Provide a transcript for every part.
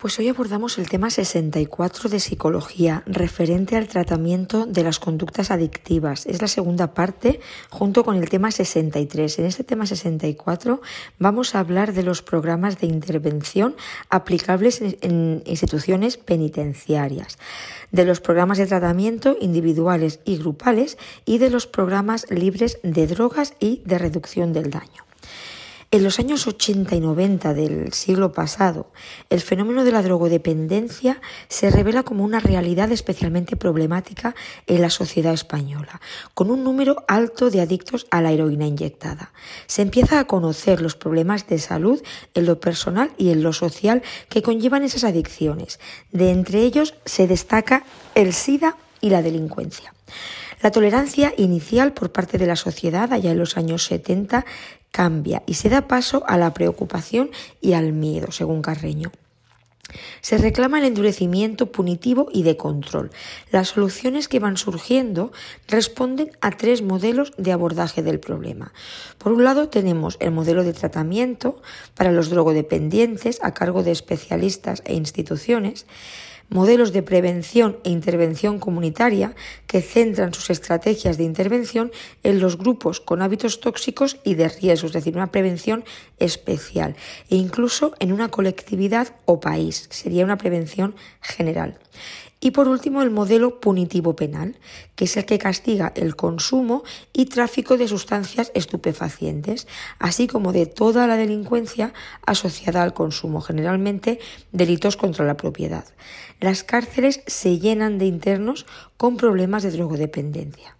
Pues hoy abordamos el tema 64 de psicología referente al tratamiento de las conductas adictivas. Es la segunda parte junto con el tema 63. En este tema 64 vamos a hablar de los programas de intervención aplicables en instituciones penitenciarias, de los programas de tratamiento individuales y grupales y de los programas libres de drogas y de reducción del daño. En los años 80 y 90 del siglo pasado, el fenómeno de la drogodependencia se revela como una realidad especialmente problemática en la sociedad española, con un número alto de adictos a la heroína inyectada. Se empieza a conocer los problemas de salud en lo personal y en lo social que conllevan esas adicciones. De entre ellos se destaca el SIDA y la delincuencia. La tolerancia inicial por parte de la sociedad allá en los años 70 cambia y se da paso a la preocupación y al miedo, según Carreño. Se reclama el endurecimiento punitivo y de control. Las soluciones que van surgiendo responden a tres modelos de abordaje del problema. Por un lado tenemos el modelo de tratamiento para los drogodependientes a cargo de especialistas e instituciones, modelos de prevención e intervención comunitaria que centran sus estrategias de intervención en los grupos con hábitos tóxicos y de riesgo, es decir, una prevención especial, e incluso en una colectividad o país, sería una prevención general. Y por último, el modelo punitivo penal, que es el que castiga el consumo y tráfico de sustancias estupefacientes, así como de toda la delincuencia asociada al consumo, generalmente delitos contra la propiedad. Las cárceles se llenan de internos con problemas de drogodependencia.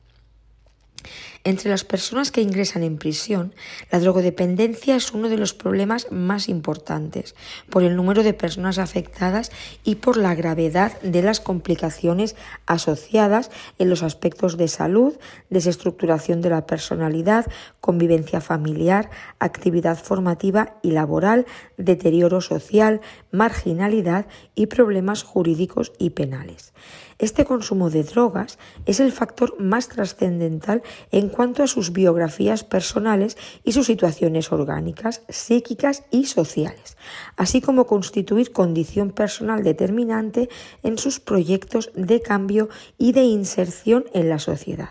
Entre las personas que ingresan en prisión, la drogodependencia es uno de los problemas más importantes por el número de personas afectadas y por la gravedad de las complicaciones asociadas en los aspectos de salud, desestructuración de la personalidad, convivencia familiar, actividad formativa y laboral, deterioro social, marginalidad y problemas jurídicos y penales. Este consumo de drogas es el factor más trascendental en cuanto a sus biografías personales y sus situaciones orgánicas, psíquicas y sociales, así como constituir condición personal determinante en sus proyectos de cambio y de inserción en la sociedad.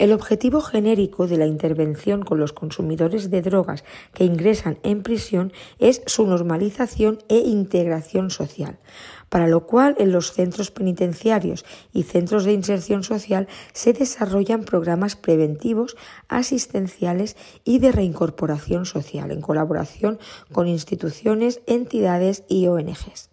El objetivo genérico de la intervención con los consumidores de drogas que ingresan en prisión es su normalización e integración social, para lo cual en los centros penitenciarios y centros de inserción social se desarrollan programas preventivos, asistenciales y de reincorporación social en colaboración con instituciones, entidades y ONGs.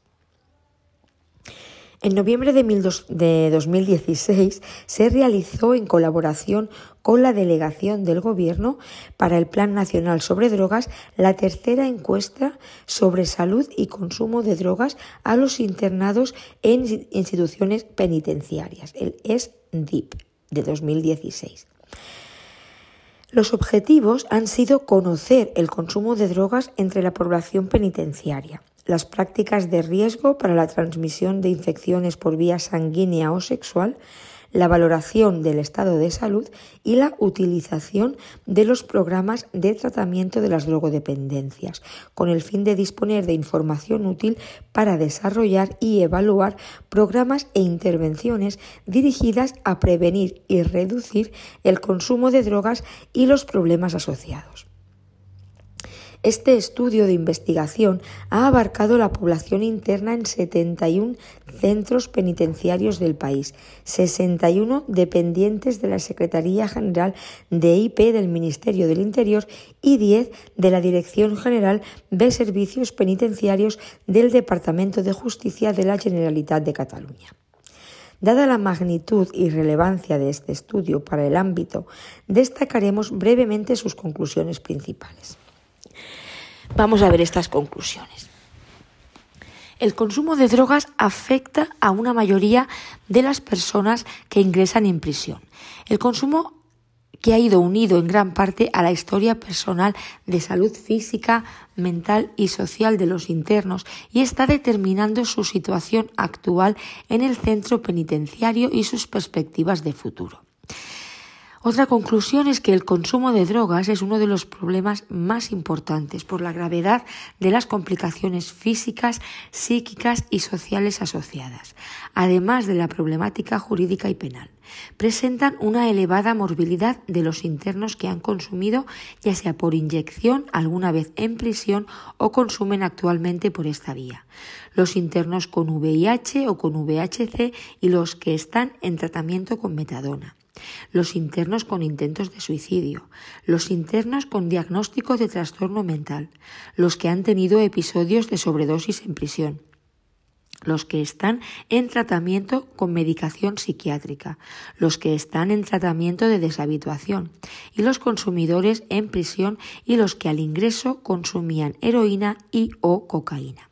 En noviembre de 2016 se realizó en colaboración con la delegación del Gobierno para el Plan Nacional sobre Drogas la tercera encuesta sobre salud y consumo de drogas a los internados en instituciones penitenciarias, el ESDIP de 2016. Los objetivos han sido conocer el consumo de drogas entre la población penitenciaria, las prácticas de riesgo para la transmisión de infecciones por vía sanguínea o sexual, la valoración del estado de salud y la utilización de los programas de tratamiento de las drogodependencias, con el fin de disponer de información útil para desarrollar y evaluar programas e intervenciones dirigidas a prevenir y reducir el consumo de drogas y los problemas asociados. Este estudio de investigación ha abarcado la población interna en 71 centros penitenciarios del país, 61 dependientes de la Secretaría General de IP del Ministerio del Interior y 10 de la Dirección General de Servicios Penitenciarios del Departamento de Justicia de la Generalitat de Cataluña. Dada la magnitud y relevancia de este estudio para el ámbito, destacaremos brevemente sus conclusiones principales. Vamos a ver estas conclusiones. El consumo de drogas afecta a una mayoría de las personas que ingresan en prisión. El consumo que ha ido unido en gran parte a la historia personal de salud física, mental y social de los internos y está determinando su situación actual en el centro penitenciario y sus perspectivas de futuro. Otra conclusión es que el consumo de drogas es uno de los problemas más importantes por la gravedad de las complicaciones físicas, psíquicas y sociales asociadas, además de la problemática jurídica y penal. Presentan una elevada morbilidad de los internos que han consumido, ya sea por inyección, alguna vez en prisión o consumen actualmente por esta vía. Los internos con VIH o con VHC y los que están en tratamiento con metadona los internos con intentos de suicidio, los internos con diagnóstico de trastorno mental, los que han tenido episodios de sobredosis en prisión, los que están en tratamiento con medicación psiquiátrica, los que están en tratamiento de deshabituación. Y los consumidores en prisión y los que al ingreso consumían heroína y o cocaína.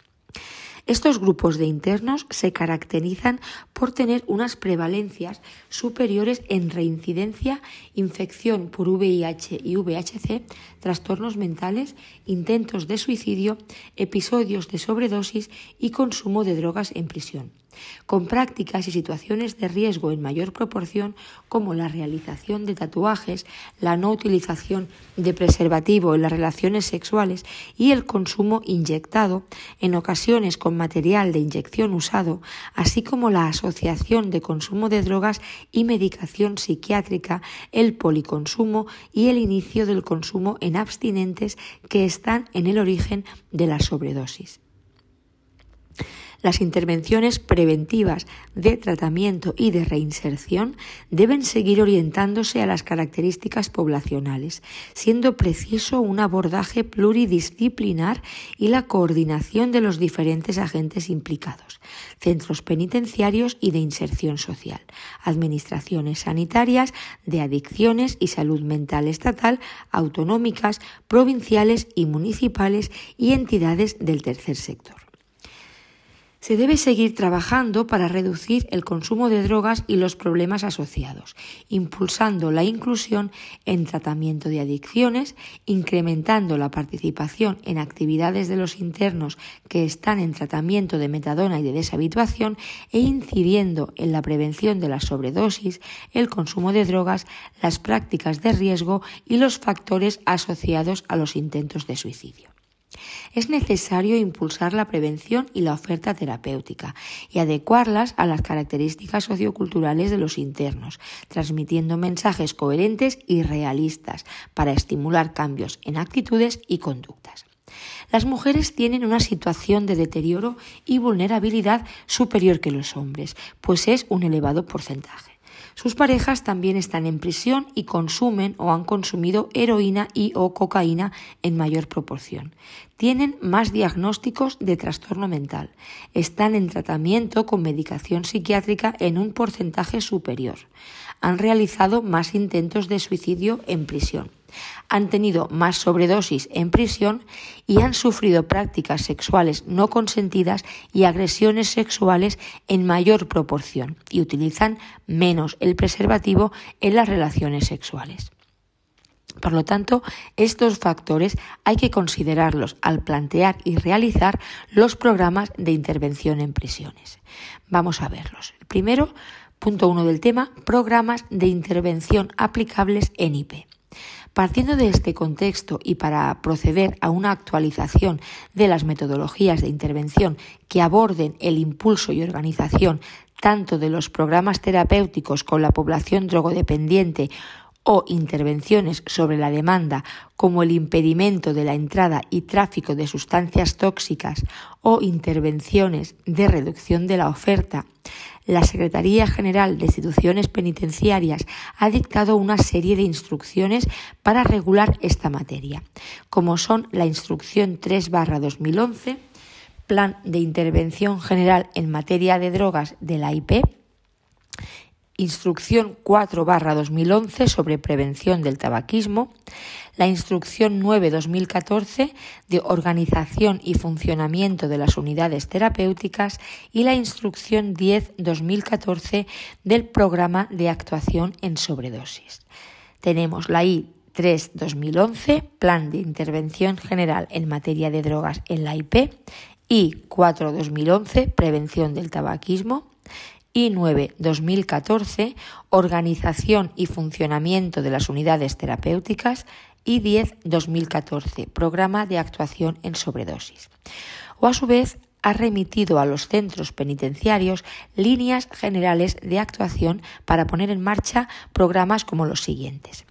Estos grupos de internos se caracterizan por tener unas prevalencias superiores en reincidencia, infección por VIH y VHC, trastornos mentales, intentos de suicidio, episodios de sobredosis y consumo de drogas en prisión con prácticas y situaciones de riesgo en mayor proporción como la realización de tatuajes, la no utilización de preservativo en las relaciones sexuales y el consumo inyectado, en ocasiones con material de inyección usado, así como la asociación de consumo de drogas y medicación psiquiátrica, el policonsumo y el inicio del consumo en abstinentes que están en el origen de la sobredosis. Las intervenciones preventivas de tratamiento y de reinserción deben seguir orientándose a las características poblacionales, siendo preciso un abordaje pluridisciplinar y la coordinación de los diferentes agentes implicados, centros penitenciarios y de inserción social, administraciones sanitarias, de adicciones y salud mental estatal, autonómicas, provinciales y municipales y entidades del tercer sector. Se debe seguir trabajando para reducir el consumo de drogas y los problemas asociados, impulsando la inclusión en tratamiento de adicciones, incrementando la participación en actividades de los internos que están en tratamiento de metadona y de deshabituación e incidiendo en la prevención de la sobredosis, el consumo de drogas, las prácticas de riesgo y los factores asociados a los intentos de suicidio. Es necesario impulsar la prevención y la oferta terapéutica y adecuarlas a las características socioculturales de los internos, transmitiendo mensajes coherentes y realistas para estimular cambios en actitudes y conductas. Las mujeres tienen una situación de deterioro y vulnerabilidad superior que los hombres, pues es un elevado porcentaje. Sus parejas también están en prisión y consumen o han consumido heroína y o cocaína en mayor proporción. Tienen más diagnósticos de trastorno mental. Están en tratamiento con medicación psiquiátrica en un porcentaje superior. Han realizado más intentos de suicidio en prisión han tenido más sobredosis en prisión y han sufrido prácticas sexuales no consentidas y agresiones sexuales en mayor proporción y utilizan menos el preservativo en las relaciones sexuales. Por lo tanto, estos factores hay que considerarlos al plantear y realizar los programas de intervención en prisiones. Vamos a verlos. Primero, punto uno del tema, programas de intervención aplicables en IP. Partiendo de este contexto y para proceder a una actualización de las metodologías de intervención que aborden el impulso y organización tanto de los programas terapéuticos con la población drogodependiente o intervenciones sobre la demanda como el impedimento de la entrada y tráfico de sustancias tóxicas o intervenciones de reducción de la oferta, la Secretaría General de Instituciones Penitenciarias ha dictado una serie de instrucciones para regular esta materia, como son la Instrucción 3-2011, Plan de Intervención General en Materia de Drogas de la IP, Instrucción 4-2011 sobre prevención del tabaquismo, la Instrucción 9-2014 de organización y funcionamiento de las unidades terapéuticas. Y la Instrucción 10-2014 del Programa de Actuación en Sobredosis. Tenemos la I 3-2011, Plan de Intervención General en materia de drogas en la IP, I 4-2011, Prevención del tabaquismo, y 9-2014, Organización y funcionamiento de las unidades terapéuticas y 10-2014, Programa de actuación en sobredosis. O a su vez ha remitido a los centros penitenciarios líneas generales de actuación para poner en marcha programas como los siguientes.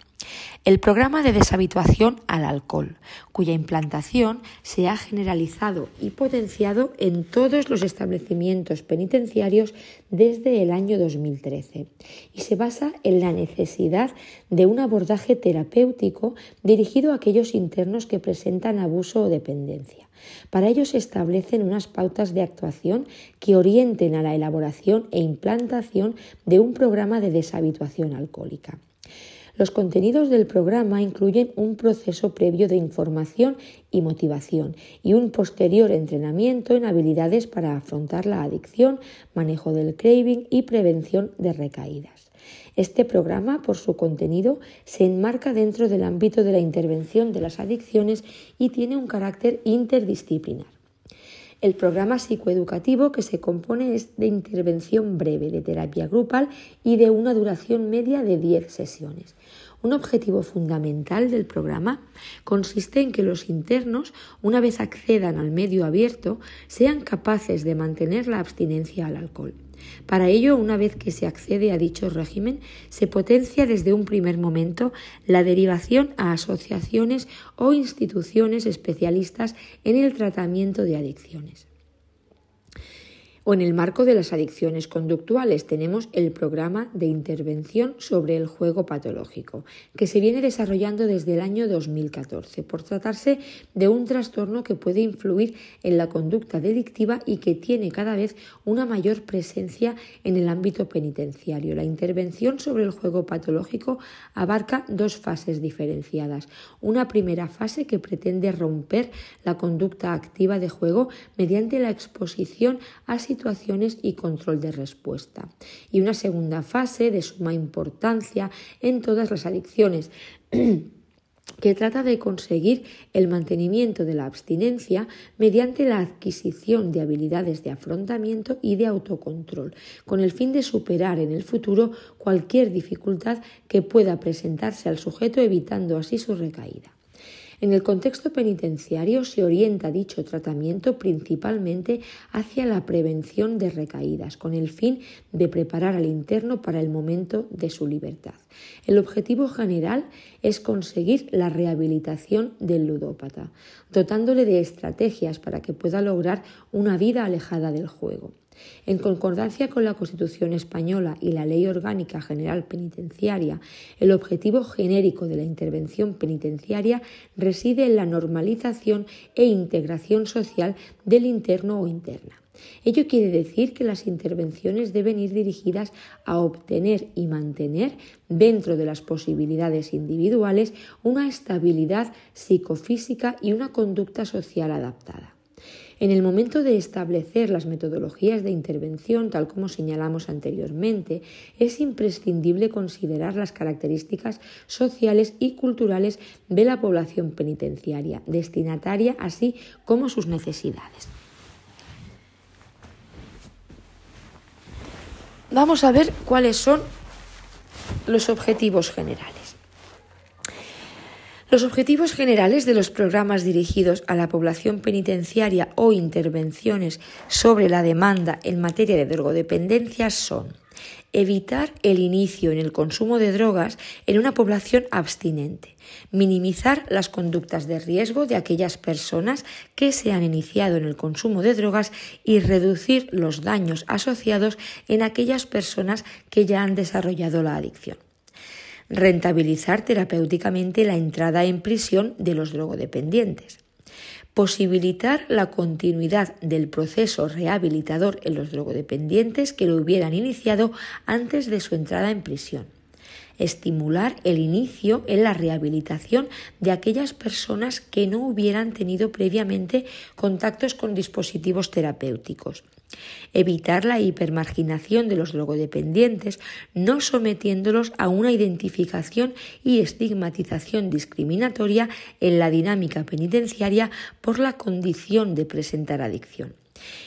El programa de deshabituación al alcohol, cuya implantación se ha generalizado y potenciado en todos los establecimientos penitenciarios desde el año 2013 y se basa en la necesidad de un abordaje terapéutico dirigido a aquellos internos que presentan abuso o dependencia. Para ello se establecen unas pautas de actuación que orienten a la elaboración e implantación de un programa de deshabituación alcohólica. Los contenidos del programa incluyen un proceso previo de información y motivación y un posterior entrenamiento en habilidades para afrontar la adicción, manejo del craving y prevención de recaídas. Este programa, por su contenido, se enmarca dentro del ámbito de la intervención de las adicciones y tiene un carácter interdisciplinar. El programa psicoeducativo que se compone es de intervención breve de terapia grupal y de una duración media de 10 sesiones. Un objetivo fundamental del programa consiste en que los internos, una vez accedan al medio abierto, sean capaces de mantener la abstinencia al alcohol. Para ello, una vez que se accede a dicho régimen, se potencia desde un primer momento la derivación a asociaciones o instituciones especialistas en el tratamiento de adicciones. O en el marco de las adicciones conductuales tenemos el programa de intervención sobre el juego patológico, que se viene desarrollando desde el año 2014, por tratarse de un trastorno que puede influir en la conducta delictiva y que tiene cada vez una mayor presencia en el ámbito penitenciario. La intervención sobre el juego patológico abarca dos fases diferenciadas. Una primera fase que pretende romper la conducta activa de juego mediante la exposición a situaciones y control de respuesta. Y una segunda fase de suma importancia en todas las adicciones que trata de conseguir el mantenimiento de la abstinencia mediante la adquisición de habilidades de afrontamiento y de autocontrol, con el fin de superar en el futuro cualquier dificultad que pueda presentarse al sujeto evitando así su recaída. En el contexto penitenciario se orienta dicho tratamiento principalmente hacia la prevención de recaídas, con el fin de preparar al interno para el momento de su libertad. El objetivo general es conseguir la rehabilitación del ludópata, dotándole de estrategias para que pueda lograr una vida alejada del juego. En concordancia con la Constitución española y la Ley Orgánica General Penitenciaria, el objetivo genérico de la intervención penitenciaria reside en la normalización e integración social del interno o interna. Ello quiere decir que las intervenciones deben ir dirigidas a obtener y mantener, dentro de las posibilidades individuales, una estabilidad psicofísica y una conducta social adaptada. En el momento de establecer las metodologías de intervención, tal como señalamos anteriormente, es imprescindible considerar las características sociales y culturales de la población penitenciaria, destinataria, así como sus necesidades. Vamos a ver cuáles son los objetivos generales. Los objetivos generales de los programas dirigidos a la población penitenciaria o intervenciones sobre la demanda en materia de drogodependencia son evitar el inicio en el consumo de drogas en una población abstinente, minimizar las conductas de riesgo de aquellas personas que se han iniciado en el consumo de drogas y reducir los daños asociados en aquellas personas que ya han desarrollado la adicción rentabilizar terapéuticamente la entrada en prisión de los drogodependientes, posibilitar la continuidad del proceso rehabilitador en los drogodependientes que lo hubieran iniciado antes de su entrada en prisión, estimular el inicio en la rehabilitación de aquellas personas que no hubieran tenido previamente contactos con dispositivos terapéuticos, Evitar la hipermarginación de los drogodependientes, no sometiéndolos a una identificación y estigmatización discriminatoria en la dinámica penitenciaria por la condición de presentar adicción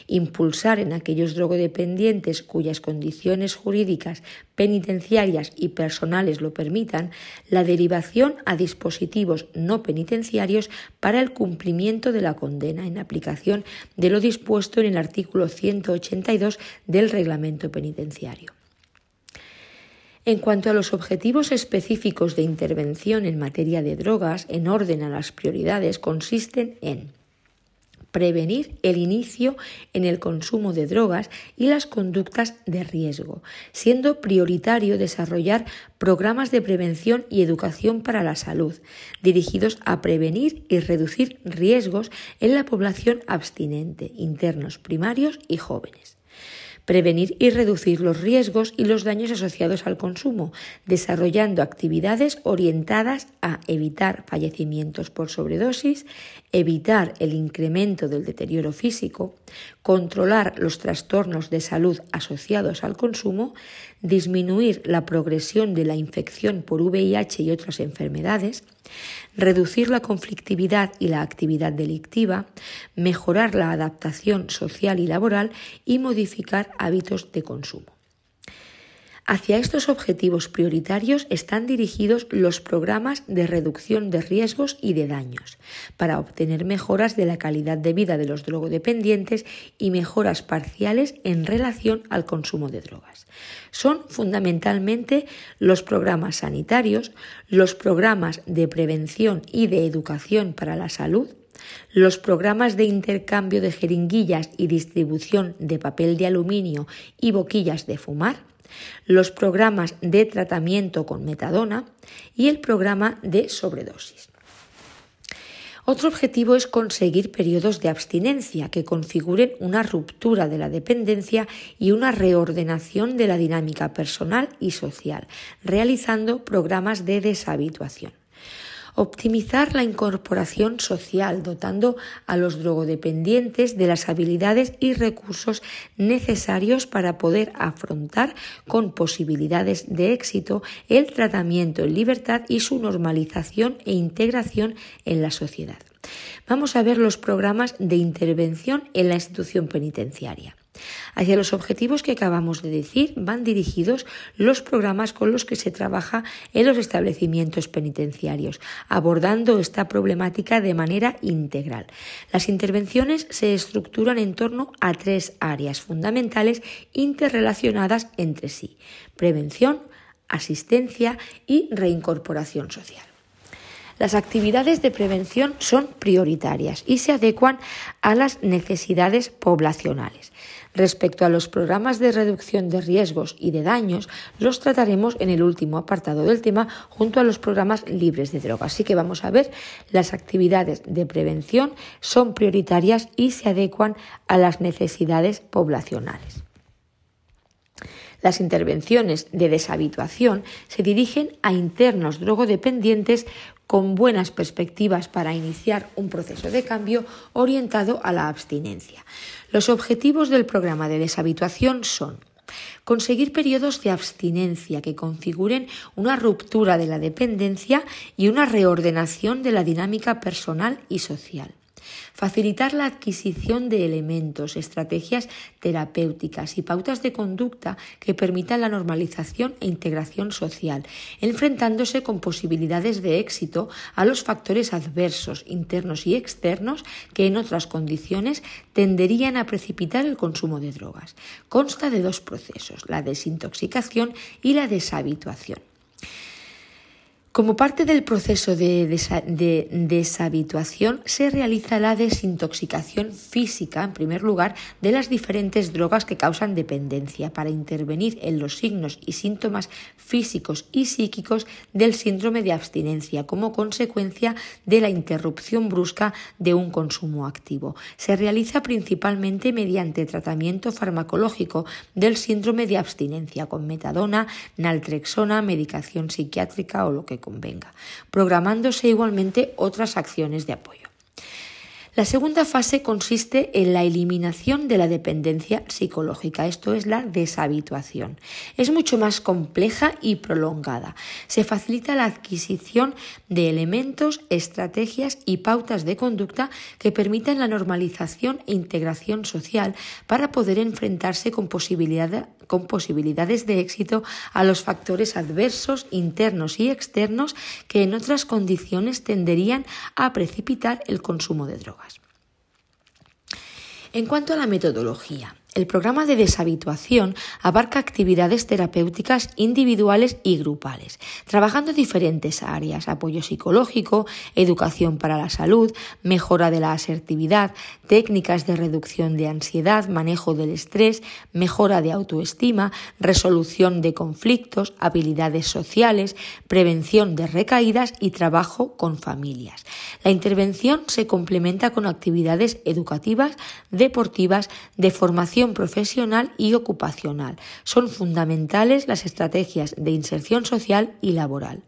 impulsar en aquellos drogodependientes cuyas condiciones jurídicas, penitenciarias y personales lo permitan, la derivación a dispositivos no penitenciarios para el cumplimiento de la condena en aplicación de lo dispuesto en el artículo 182 del reglamento penitenciario. En cuanto a los objetivos específicos de intervención en materia de drogas, en orden a las prioridades, consisten en prevenir el inicio en el consumo de drogas y las conductas de riesgo, siendo prioritario desarrollar programas de prevención y educación para la salud, dirigidos a prevenir y reducir riesgos en la población abstinente, internos primarios y jóvenes prevenir y reducir los riesgos y los daños asociados al consumo, desarrollando actividades orientadas a evitar fallecimientos por sobredosis, evitar el incremento del deterioro físico, controlar los trastornos de salud asociados al consumo, disminuir la progresión de la infección por VIH y otras enfermedades, reducir la conflictividad y la actividad delictiva, mejorar la adaptación social y laboral y modificar hábitos de consumo. Hacia estos objetivos prioritarios están dirigidos los programas de reducción de riesgos y de daños, para obtener mejoras de la calidad de vida de los drogodependientes y mejoras parciales en relación al consumo de drogas. Son fundamentalmente los programas sanitarios, los programas de prevención y de educación para la salud, los programas de intercambio de jeringuillas y distribución de papel de aluminio y boquillas de fumar, los programas de tratamiento con metadona y el programa de sobredosis. Otro objetivo es conseguir periodos de abstinencia que configuren una ruptura de la dependencia y una reordenación de la dinámica personal y social, realizando programas de deshabituación optimizar la incorporación social, dotando a los drogodependientes de las habilidades y recursos necesarios para poder afrontar con posibilidades de éxito el tratamiento en libertad y su normalización e integración en la sociedad. Vamos a ver los programas de intervención en la institución penitenciaria. Hacia los objetivos que acabamos de decir van dirigidos los programas con los que se trabaja en los establecimientos penitenciarios, abordando esta problemática de manera integral. Las intervenciones se estructuran en torno a tres áreas fundamentales interrelacionadas entre sí prevención, asistencia y reincorporación social. Las actividades de prevención son prioritarias y se adecuan a las necesidades poblacionales. Respecto a los programas de reducción de riesgos y de daños, los trataremos en el último apartado del tema junto a los programas libres de drogas. Así que vamos a ver, las actividades de prevención son prioritarias y se adecuan a las necesidades poblacionales. Las intervenciones de deshabituación se dirigen a internos drogodependientes con buenas perspectivas para iniciar un proceso de cambio orientado a la abstinencia. Los objetivos del programa de deshabituación son conseguir periodos de abstinencia que configuren una ruptura de la dependencia y una reordenación de la dinámica personal y social facilitar la adquisición de elementos, estrategias terapéuticas y pautas de conducta que permitan la normalización e integración social, enfrentándose con posibilidades de éxito a los factores adversos, internos y externos que en otras condiciones tenderían a precipitar el consumo de drogas. Consta de dos procesos, la desintoxicación y la deshabituación. Como parte del proceso de, deshabituación se realiza la desintoxicación física, en primer lugar, de las diferentes drogas que causan dependencia para intervenir en los signos y síntomas físicos y psíquicos del síndrome de abstinencia como consecuencia de la interrupción brusca de un consumo activo. Se realiza principalmente mediante tratamiento farmacológico del síndrome de abstinencia con metadona, naltrexona, medicación psiquiátrica o lo que convenga, programándose igualmente otras acciones de apoyo. La segunda fase consiste en la eliminación de la dependencia psicológica, esto es la deshabituación. Es mucho más compleja y prolongada. Se facilita la adquisición de elementos, estrategias y pautas de conducta que permitan la normalización e integración social para poder enfrentarse con, con posibilidades de éxito a los factores adversos internos y externos que en otras condiciones tenderían a precipitar el consumo de drogas. En cuanto a la metodología, el programa de deshabituación abarca actividades terapéuticas individuales y grupales, trabajando diferentes áreas, apoyo psicológico, educación para la salud, mejora de la asertividad, técnicas de reducción de ansiedad, manejo del estrés, mejora de autoestima, resolución de conflictos, habilidades sociales, prevención de recaídas y trabajo con familias. La intervención se complementa con actividades educativas, deportivas, de formación profesional y ocupacional. Son fundamentales las estrategias de inserción social y laboral.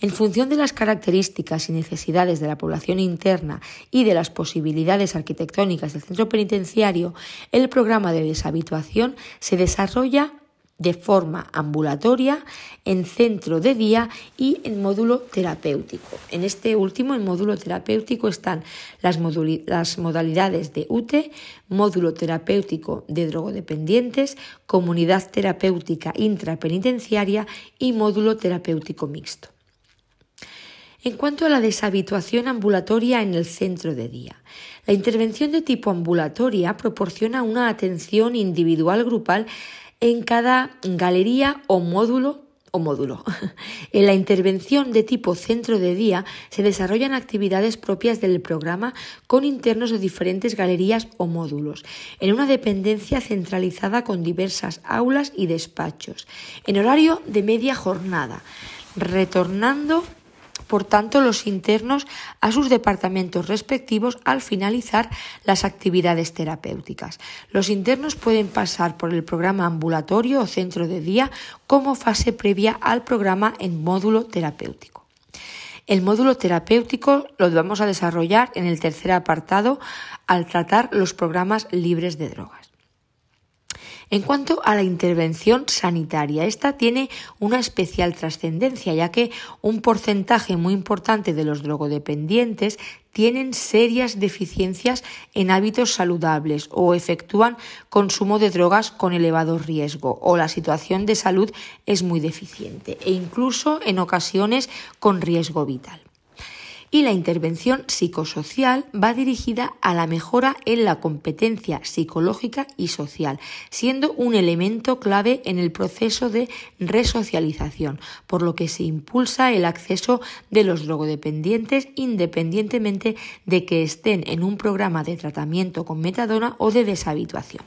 En función de las características y necesidades de la población interna y de las posibilidades arquitectónicas del centro penitenciario, el programa de deshabituación se desarrolla de forma ambulatoria, en centro de día y en módulo terapéutico. En este último, en módulo terapéutico, están las, las modalidades de UTE, módulo terapéutico de drogodependientes, comunidad terapéutica intrapenitenciaria y módulo terapéutico mixto. En cuanto a la deshabituación ambulatoria en el centro de día, la intervención de tipo ambulatoria proporciona una atención individual grupal en cada galería o módulo o módulo. En la intervención de tipo centro de día se desarrollan actividades propias del programa con internos de diferentes galerías o módulos, en una dependencia centralizada con diversas aulas y despachos, en horario de media jornada, retornando por tanto, los internos a sus departamentos respectivos al finalizar las actividades terapéuticas. Los internos pueden pasar por el programa ambulatorio o centro de día como fase previa al programa en módulo terapéutico. El módulo terapéutico lo vamos a desarrollar en el tercer apartado al tratar los programas libres de drogas. En cuanto a la intervención sanitaria, esta tiene una especial trascendencia, ya que un porcentaje muy importante de los drogodependientes tienen serias deficiencias en hábitos saludables o efectúan consumo de drogas con elevado riesgo o la situación de salud es muy deficiente e incluso en ocasiones con riesgo vital y la intervención psicosocial va dirigida a la mejora en la competencia psicológica y social, siendo un elemento clave en el proceso de resocialización, por lo que se impulsa el acceso de los drogodependientes independientemente de que estén en un programa de tratamiento con metadona o de deshabituación.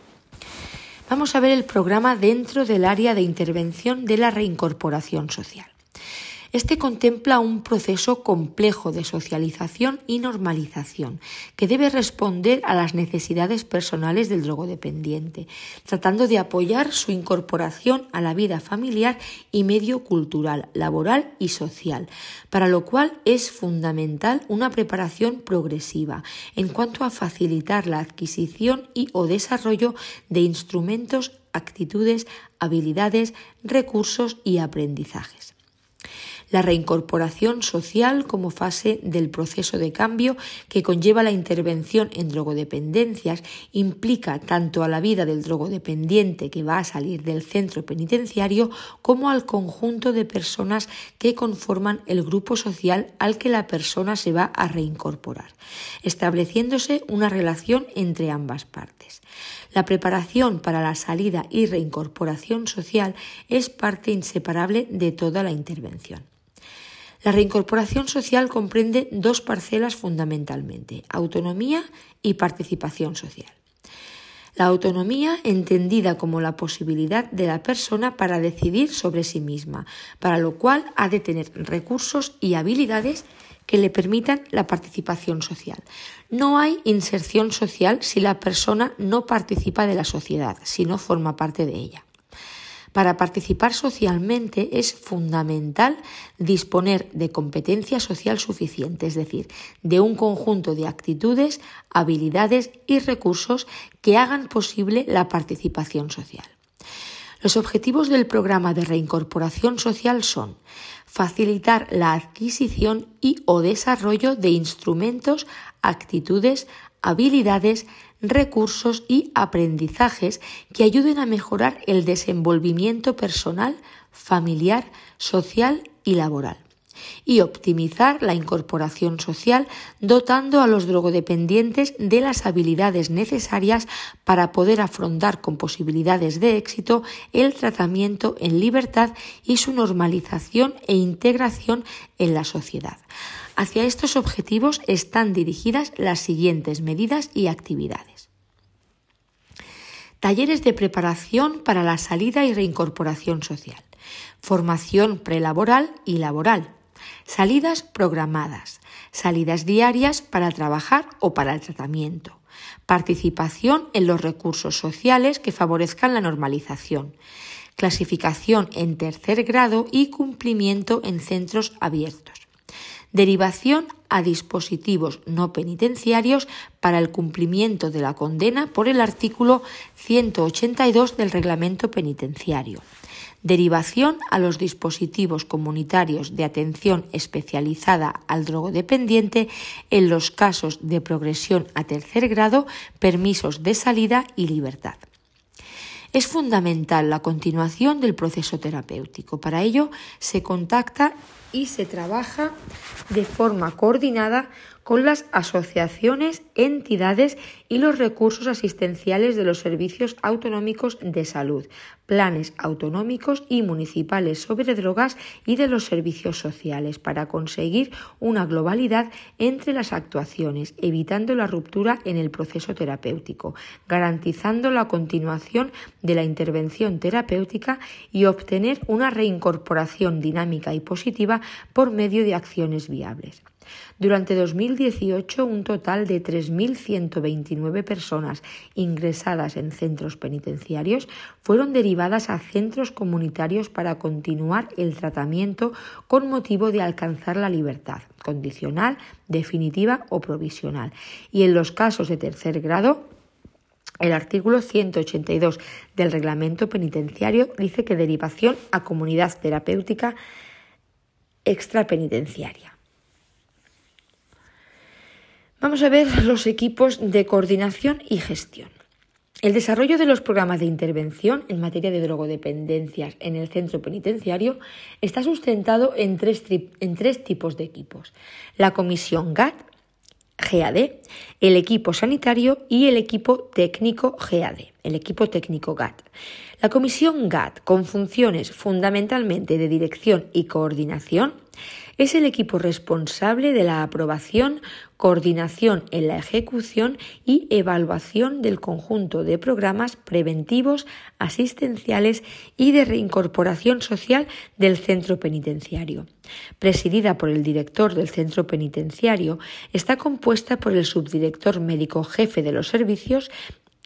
Vamos a ver el programa dentro del área de intervención de la reincorporación social. Este contempla un proceso complejo de socialización y normalización que debe responder a las necesidades personales del drogodependiente, tratando de apoyar su incorporación a la vida familiar y medio cultural, laboral y social, para lo cual es fundamental una preparación progresiva en cuanto a facilitar la adquisición y o desarrollo de instrumentos, actitudes, habilidades, recursos y aprendizajes la reincorporación social como fase del proceso de cambio que conlleva la intervención en drogodependencias implica tanto a la vida del drogodependiente que va a salir del centro penitenciario como al conjunto de personas que conforman el grupo social al que la persona se va a reincorporar, estableciéndose una relación entre ambas partes. La preparación para la salida y reincorporación social es parte inseparable de toda la intervención. La reincorporación social comprende dos parcelas fundamentalmente, autonomía y participación social. La autonomía entendida como la posibilidad de la persona para decidir sobre sí misma, para lo cual ha de tener recursos y habilidades que le permitan la participación social. No hay inserción social si la persona no participa de la sociedad, si no forma parte de ella. Para participar socialmente es fundamental disponer de competencia social suficiente, es decir, de un conjunto de actitudes, habilidades y recursos que hagan posible la participación social. Los objetivos del programa de reincorporación social son facilitar la adquisición y o desarrollo de instrumentos, actitudes, habilidades, recursos y aprendizajes que ayuden a mejorar el desenvolvimiento personal, familiar, social y laboral y optimizar la incorporación social dotando a los drogodependientes de las habilidades necesarias para poder afrontar con posibilidades de éxito el tratamiento en libertad y su normalización e integración en la sociedad. Hacia estos objetivos están dirigidas las siguientes medidas y actividades. Talleres de preparación para la salida y reincorporación social. Formación prelaboral y laboral Salidas programadas, salidas diarias para trabajar o para el tratamiento. Participación en los recursos sociales que favorezcan la normalización. Clasificación en tercer grado y cumplimiento en centros abiertos. Derivación a dispositivos no penitenciarios para el cumplimiento de la condena por el artículo 182 del reglamento penitenciario derivación a los dispositivos comunitarios de atención especializada al drogodependiente en los casos de progresión a tercer grado, permisos de salida y libertad. Es fundamental la continuación del proceso terapéutico. Para ello se contacta y se trabaja de forma coordinada con las asociaciones, entidades y los recursos asistenciales de los servicios autonómicos de salud, planes autonómicos y municipales sobre drogas y de los servicios sociales para conseguir una globalidad entre las actuaciones, evitando la ruptura en el proceso terapéutico, garantizando la continuación de la intervención terapéutica y obtener una reincorporación dinámica y positiva por medio de acciones viables. Durante 2018, un total de 3.129 personas ingresadas en centros penitenciarios fueron derivadas a centros comunitarios para continuar el tratamiento con motivo de alcanzar la libertad condicional, definitiva o provisional. Y en los casos de tercer grado, el artículo 182 del reglamento penitenciario dice que derivación a comunidad terapéutica extrapenitenciaria. Vamos a ver los equipos de coordinación y gestión. El desarrollo de los programas de intervención en materia de drogodependencias en el centro penitenciario está sustentado en tres, en tres tipos de equipos. La comisión GAT, GAD, el equipo sanitario y el equipo técnico GAD, el equipo técnico GAT. La comisión GAT, con funciones fundamentalmente de dirección y coordinación, es el equipo responsable de la aprobación, coordinación en la ejecución y evaluación del conjunto de programas preventivos, asistenciales y de reincorporación social del centro penitenciario. Presidida por el director del centro penitenciario, está compuesta por el subdirector médico jefe de los servicios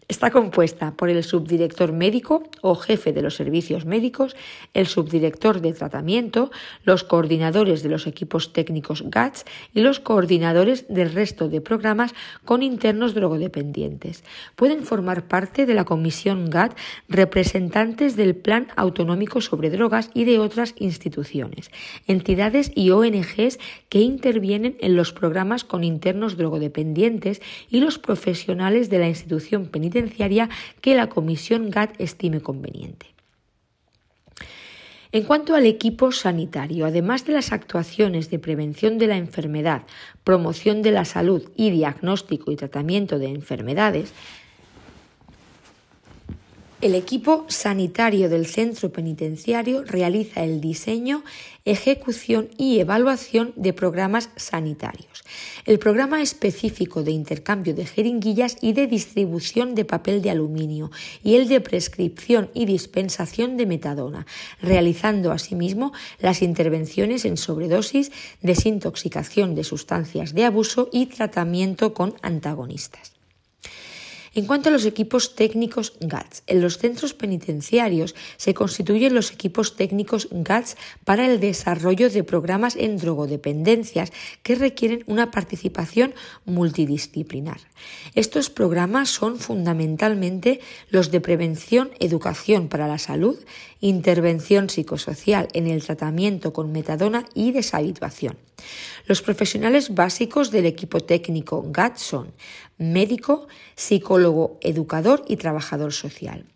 Está compuesta por el subdirector médico o jefe de los servicios médicos, el subdirector de tratamiento, los coordinadores de los equipos técnicos GATS y los coordinadores del resto de programas con internos drogodependientes. Pueden formar parte de la comisión GAT representantes del Plan Autonómico sobre Drogas y de otras instituciones, entidades y ONGs que intervienen en los programas con internos drogodependientes y los profesionales de la institución penitenciaria que la Comisión GAT estime conveniente. En cuanto al equipo sanitario, además de las actuaciones de prevención de la enfermedad, promoción de la salud y diagnóstico y tratamiento de enfermedades, el equipo sanitario del centro penitenciario realiza el diseño, ejecución y evaluación de programas sanitarios. El programa específico de intercambio de jeringuillas y de distribución de papel de aluminio y el de prescripción y dispensación de metadona, realizando asimismo las intervenciones en sobredosis, desintoxicación de sustancias de abuso y tratamiento con antagonistas. En cuanto a los equipos técnicos GATS, en los centros penitenciarios se constituyen los equipos técnicos GATS para el desarrollo de programas en drogodependencias que requieren una participación multidisciplinar. Estos programas son fundamentalmente los de prevención, educación para la salud, intervención psicosocial en el tratamiento con metadona y deshabituación. Los profesionales básicos del equipo técnico GATS son médico, psicólogo, educador y trabajador social.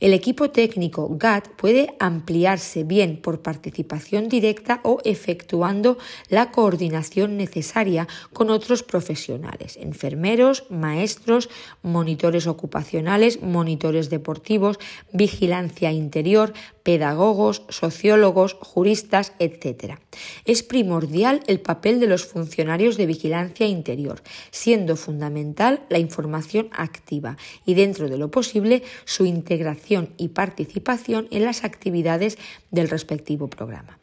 El equipo técnico GAT puede ampliarse bien por participación directa o efectuando la coordinación necesaria con otros profesionales, enfermeros, maestros, monitores ocupacionales, monitores deportivos, vigilancia interior, pedagogos, sociólogos, juristas, etc. Es primordial el papel de los funcionarios de vigilancia interior, siendo fundamental la información activa y, dentro de lo posible, su integración y participación en las actividades del respectivo programa.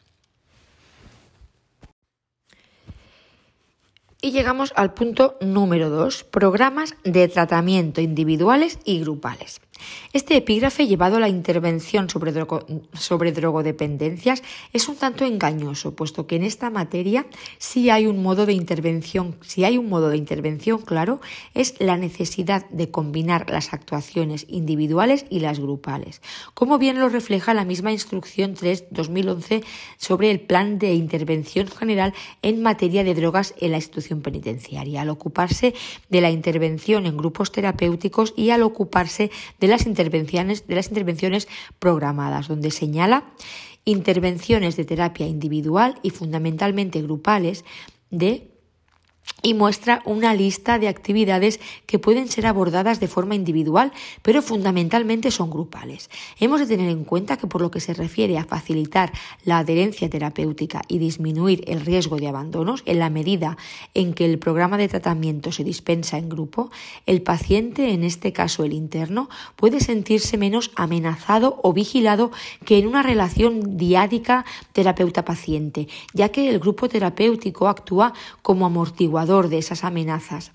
Y llegamos al punto número 2, programas de tratamiento individuales y grupales. Este epígrafe llevado a la intervención sobre, drogodependencias es un tanto engañoso, puesto que en esta materia sí hay un modo de intervención, si hay un modo de intervención claro, es la necesidad de combinar las actuaciones individuales y las grupales, como bien lo refleja la misma instrucción 3-2011 sobre el plan de intervención general en materia de drogas en la institución penitenciaria, al ocuparse de la intervención en grupos terapéuticos y al ocuparse de las intervenciones, de las intervenciones programadas, donde señala intervenciones de terapia individual y fundamentalmente grupales de y muestra una lista de actividades que pueden ser abordadas de forma individual, pero fundamentalmente son grupales. Hemos de tener en cuenta que por lo que se refiere a facilitar la adherencia terapéutica y disminuir el riesgo de abandonos, en la medida en que el programa de tratamiento se dispensa en grupo, el paciente, en este caso el interno, puede sentirse menos amenazado o vigilado que en una relación diádica terapeuta-paciente, ya que el grupo terapéutico actúa como amortiguador de esas amenazas.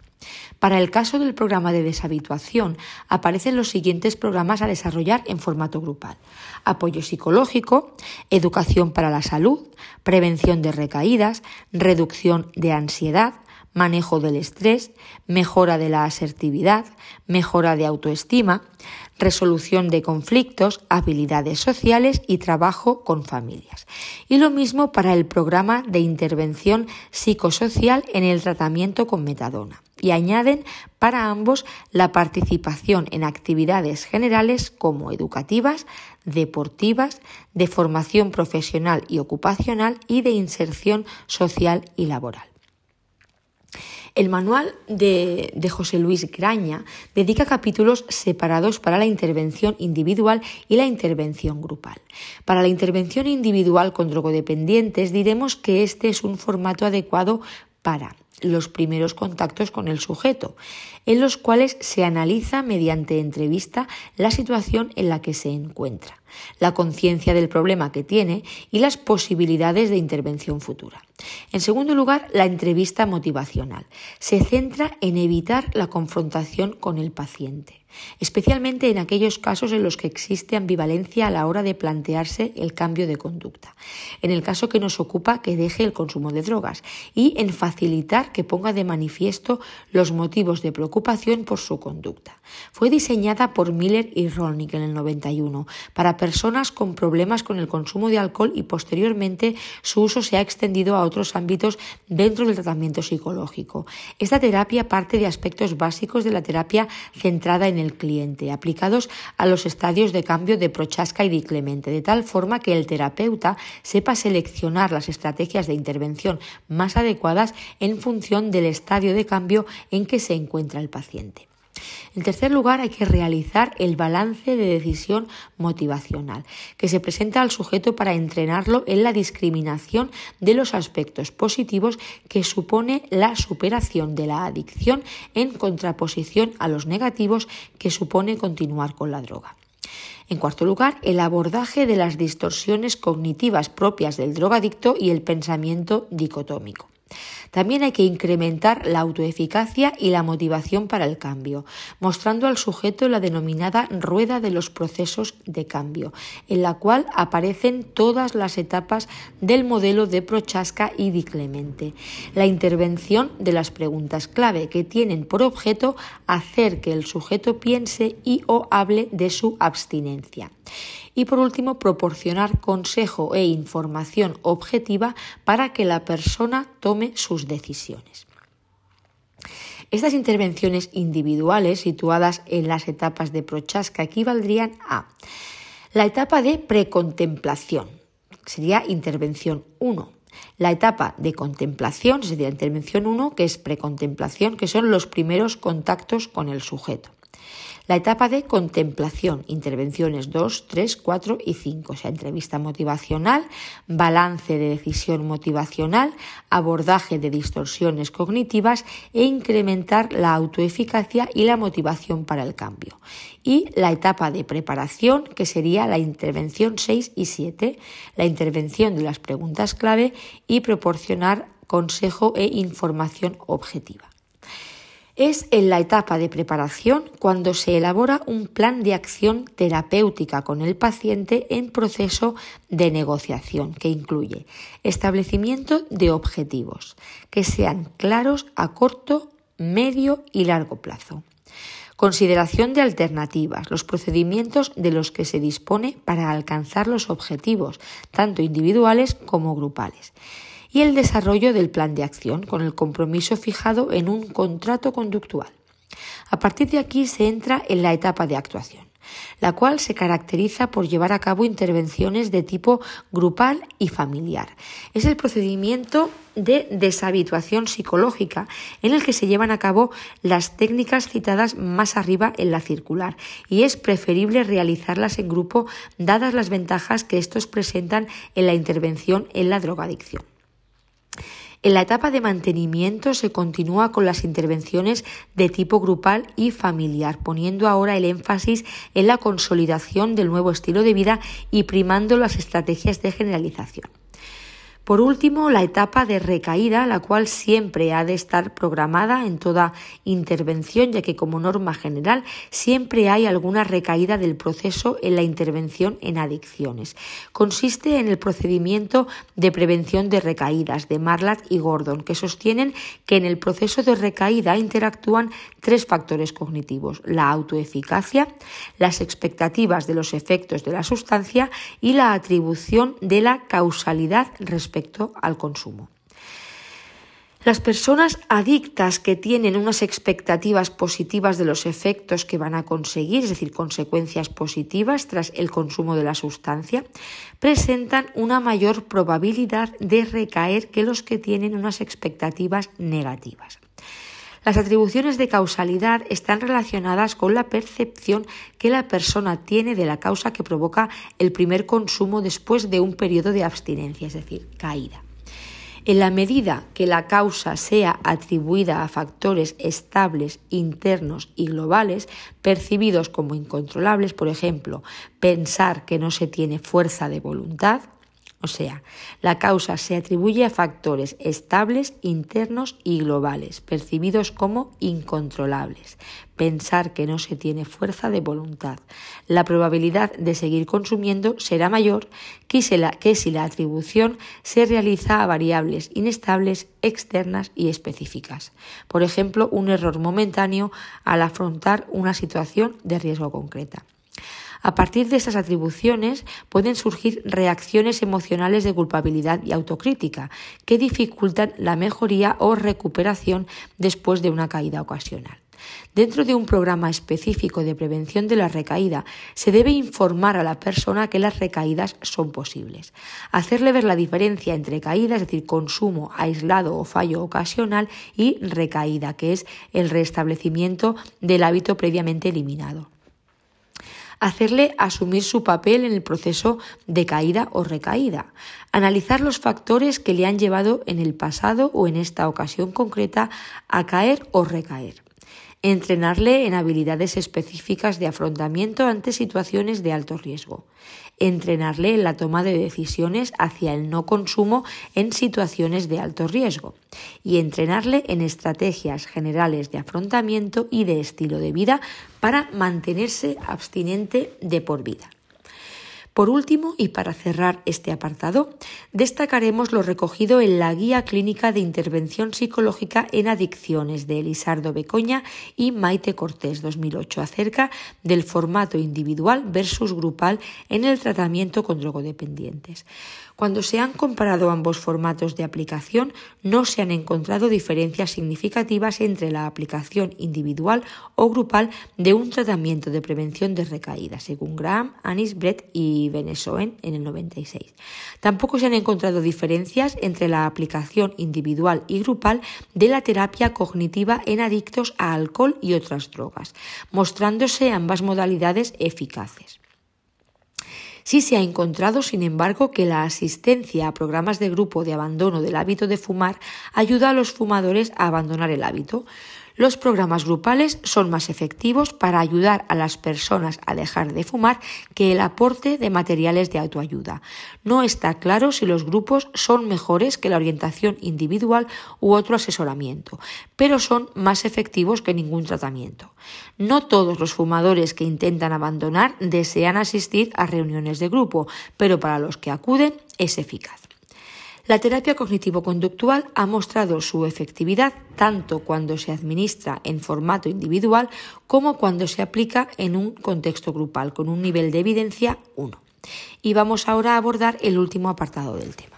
Para el caso del programa de deshabituación, aparecen los siguientes programas a desarrollar en formato grupal. Apoyo psicológico, educación para la salud, prevención de recaídas, reducción de ansiedad, manejo del estrés, mejora de la asertividad, mejora de autoestima, resolución de conflictos, habilidades sociales y trabajo con familias. Y lo mismo para el programa de intervención psicosocial en el tratamiento con metadona. Y añaden para ambos la participación en actividades generales como educativas, deportivas, de formación profesional y ocupacional y de inserción social y laboral. El manual de, José Luis Graña dedica capítulos separados para la intervención individual y la intervención grupal. Para la intervención individual con drogodependientes diremos que este es un formato adecuado para los primeros contactos con el sujeto, en los cuales se analiza mediante entrevista la situación en la que se encuentra, la conciencia del problema que tiene y las posibilidades de intervención futura. En segundo lugar, la entrevista motivacional. Se centra en evitar la confrontación con el paciente especialmente en aquellos casos en los que existe ambivalencia a la hora de plantearse el cambio de conducta, en el caso que nos ocupa que deje el consumo de drogas y en facilitar que ponga de manifiesto los motivos de preocupación por su conducta. Fue diseñada por Miller y Rolnick en el 91 para personas con problemas con el consumo de alcohol y posteriormente su uso se ha extendido a otros ámbitos dentro del tratamiento psicológico. Esta terapia parte de aspectos básicos de la terapia centrada en el cliente, aplicados a los estadios de cambio de Prochaska y Clemente, de tal forma que el terapeuta sepa seleccionar las estrategias de intervención más adecuadas en función del estadio de cambio en que se encuentra el paciente. En tercer lugar, hay que realizar el balance de decisión motivacional, que se presenta al sujeto para entrenarlo en la discriminación de los aspectos positivos que supone la superación de la adicción en contraposición a los negativos que supone continuar con la droga. En cuarto lugar, el abordaje de las distorsiones cognitivas propias del drogadicto y el pensamiento dicotómico. También hay que incrementar la autoeficacia y la motivación para el cambio, mostrando al sujeto la denominada rueda de los procesos de cambio, en la cual aparecen todas las etapas del modelo de Prochaska y Di Clemente. La intervención de las preguntas clave que tienen por objeto hacer que el sujeto piense y o hable de su abstinencia. Y por último, proporcionar consejo e información objetiva para que la persona tome sus decisiones. Estas intervenciones individuales situadas en las etapas de Prochaska equivaldrían a la etapa de precontemplación, sería intervención 1. La etapa de contemplación sería intervención 1, que es precontemplación, que son los primeros contactos con el sujeto. La etapa de contemplación, intervenciones 2, 3, 4 y 5, o sea, entrevista motivacional, balance de decisión motivacional, abordaje de distorsiones cognitivas e incrementar la autoeficacia y la motivación para el cambio. Y la etapa de preparación, que sería la intervención 6 y 7, la intervención de las preguntas clave y proporcionar consejo e información objetiva. Es en la etapa de preparación cuando se elabora un plan de acción terapéutica con el paciente en proceso de negociación que incluye establecimiento de objetivos que sean claros a corto, medio y largo plazo. Consideración de alternativas, los procedimientos de los que se dispone para alcanzar los objetivos, tanto individuales como grupales y el desarrollo del plan de acción con el compromiso fijado en un contrato conductual. A partir de aquí se entra en la etapa de actuación, la cual se caracteriza por llevar a cabo intervenciones de tipo grupal y familiar. Es el procedimiento de deshabituación psicológica en el que se llevan a cabo las técnicas citadas más arriba en la circular y es preferible realizarlas en grupo dadas las ventajas que estos presentan en la intervención en la drogadicción. En la etapa de mantenimiento se continúa con las intervenciones de tipo grupal y familiar, poniendo ahora el énfasis en la consolidación del nuevo estilo de vida y primando las estrategias de generalización. Por último, la etapa de recaída, la cual siempre ha de estar programada en toda intervención, ya que como norma general siempre hay alguna recaída del proceso en la intervención en adicciones. Consiste en el procedimiento de prevención de recaídas de Marlat y Gordon, que sostienen que en el proceso de recaída interactúan tres factores cognitivos, la autoeficacia, las expectativas de los efectos de la sustancia y la atribución de la causalidad respecto al consumo. Las personas adictas que tienen unas expectativas positivas de los efectos que van a conseguir, es decir, consecuencias positivas tras el consumo de la sustancia, presentan una mayor probabilidad de recaer que los que tienen unas expectativas negativas. Las atribuciones de causalidad están relacionadas con la percepción que la persona tiene de la causa que provoca el primer consumo después de un periodo de abstinencia, es decir, caída. En la medida que la causa sea atribuida a factores estables, internos y globales, percibidos como incontrolables, por ejemplo, pensar que no se tiene fuerza de voluntad, o sea, la causa se atribuye a factores estables, internos y globales, percibidos como incontrolables. Pensar que no se tiene fuerza de voluntad. La probabilidad de seguir consumiendo será mayor que si la, atribución se realiza a variables inestables, externas y específicas. Por ejemplo, un error momentáneo al afrontar una situación de riesgo concreta. A partir de esas atribuciones pueden surgir reacciones emocionales de culpabilidad y autocrítica que dificultan la mejoría o recuperación después de una caída ocasional. Dentro de un programa específico de prevención de la recaída, se debe informar a la persona que las recaídas son posibles. Hacerle ver la diferencia entre caída, es decir, consumo aislado o fallo ocasional, y recaída, que es el restablecimiento del hábito previamente eliminado hacerle asumir su papel en el proceso de caída o recaída, analizar los factores que le han llevado en el pasado o en esta ocasión concreta a caer o recaer. Entrenarle en habilidades específicas de afrontamiento ante situaciones de alto riesgo, entrenarle en la toma de decisiones hacia el no consumo en situaciones de alto riesgo y entrenarle en estrategias generales de afrontamiento y de estilo de vida para mantenerse abstinente de por vida. Por último, y para cerrar este apartado, destacaremos lo recogido en la Guía Clínica de Intervención Psicológica en Adicciones de Elisardo Becoña y Maite Cortés 2008 acerca del formato individual versus grupal en el tratamiento con drogodependientes. Cuando se han comparado ambos formatos de aplicación, no se han encontrado diferencias significativas entre la aplicación individual o grupal de un tratamiento de prevención de recaída, según Graham, Anis, Brett y Benesoen en el 96. Tampoco se han encontrado diferencias entre la aplicación individual y grupal de la terapia cognitiva en adictos a alcohol y otras drogas, mostrándose ambas modalidades eficaces. Sí se ha encontrado, sin embargo, que la asistencia a programas de grupo de abandono del hábito de fumar ayuda a los fumadores a abandonar el hábito. Los programas grupales son más efectivos para ayudar a las personas a dejar de fumar que el aporte de materiales de autoayuda. No está claro si los grupos son mejores que la orientación individual u otro asesoramiento, pero son más efectivos que ningún tratamiento. No todos los fumadores que intentan abandonar desean asistir a reuniones de grupo, pero para los que acuden es eficaz. La terapia cognitivo-conductual ha mostrado su efectividad tanto cuando se administra en formato individual como cuando se aplica en un contexto grupal con un nivel de evidencia 1. Y vamos ahora a abordar el último apartado del tema.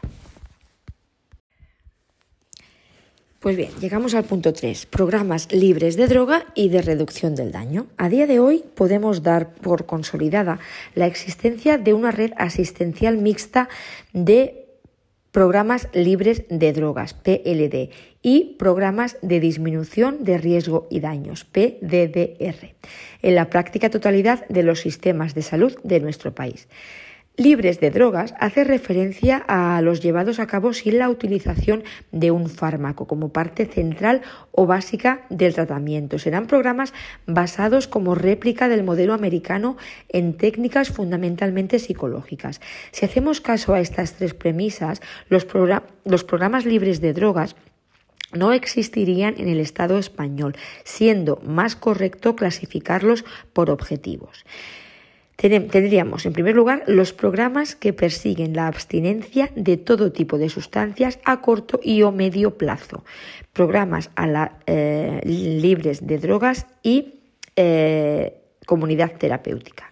Pues bien, llegamos al punto 3, programas libres de droga y de reducción del daño. A día de hoy podemos dar por consolidada la existencia de una red asistencial mixta de programas libres de drogas, PLD, y programas de disminución de riesgo y daños, PDDR, en la práctica totalidad de los sistemas de salud de nuestro país libres de drogas hace referencia a los llevados a cabo sin la utilización de un fármaco como parte central o básica del tratamiento. Serán programas basados como réplica del modelo americano en técnicas fundamentalmente psicológicas. Si hacemos caso a estas tres premisas, los, los programas libres de drogas no existirían en el Estado español, siendo más correcto clasificarlos por objetivos. Tendríamos, en primer lugar, los programas que persiguen la abstinencia de todo tipo de sustancias a corto y o medio plazo, programas a la, eh, libres de drogas y eh, comunidad terapéutica.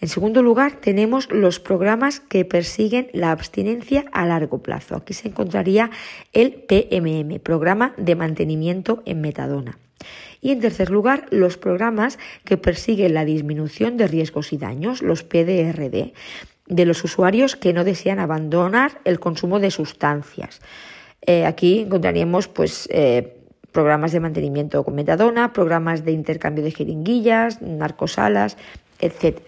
En segundo lugar, tenemos los programas que persiguen la abstinencia a largo plazo. Aquí se encontraría el PMM, Programa de Mantenimiento en Metadona. Y en tercer lugar, los programas que persiguen la disminución de riesgos y daños, los PDRD, de los usuarios que no desean abandonar el consumo de sustancias. Eh, aquí encontraríamos pues, eh, programas de mantenimiento con metadona, programas de intercambio de jeringuillas, narcosalas, etc.,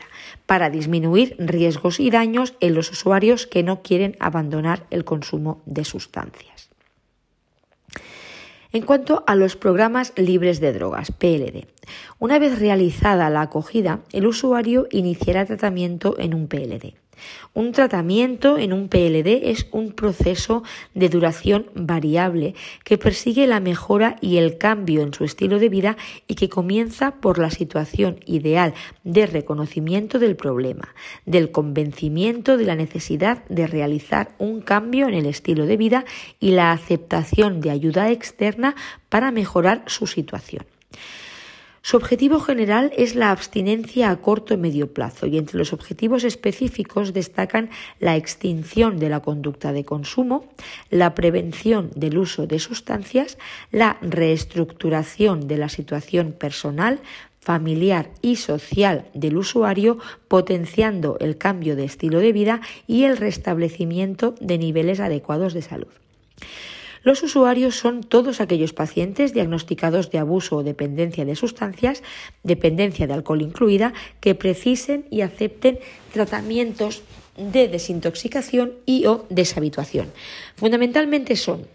para disminuir riesgos y daños en los usuarios que no quieren abandonar el consumo de sustancias. En cuanto a los programas libres de drogas, PLD, una vez realizada la acogida, el usuario iniciará tratamiento en un PLD. Un tratamiento en un PLD es un proceso de duración variable que persigue la mejora y el cambio en su estilo de vida y que comienza por la situación ideal de reconocimiento del problema, del convencimiento de la necesidad de realizar un cambio en el estilo de vida y la aceptación de ayuda externa para mejorar su situación. Su objetivo general es la abstinencia a corto y medio plazo y entre los objetivos específicos destacan la extinción de la conducta de consumo, la prevención del uso de sustancias, la reestructuración de la situación personal, familiar y social del usuario, potenciando el cambio de estilo de vida y el restablecimiento de niveles adecuados de salud. Los usuarios son todos aquellos pacientes diagnosticados de abuso o dependencia de sustancias, dependencia de alcohol incluida, que precisen y acepten tratamientos de desintoxicación y o deshabituación. Fundamentalmente son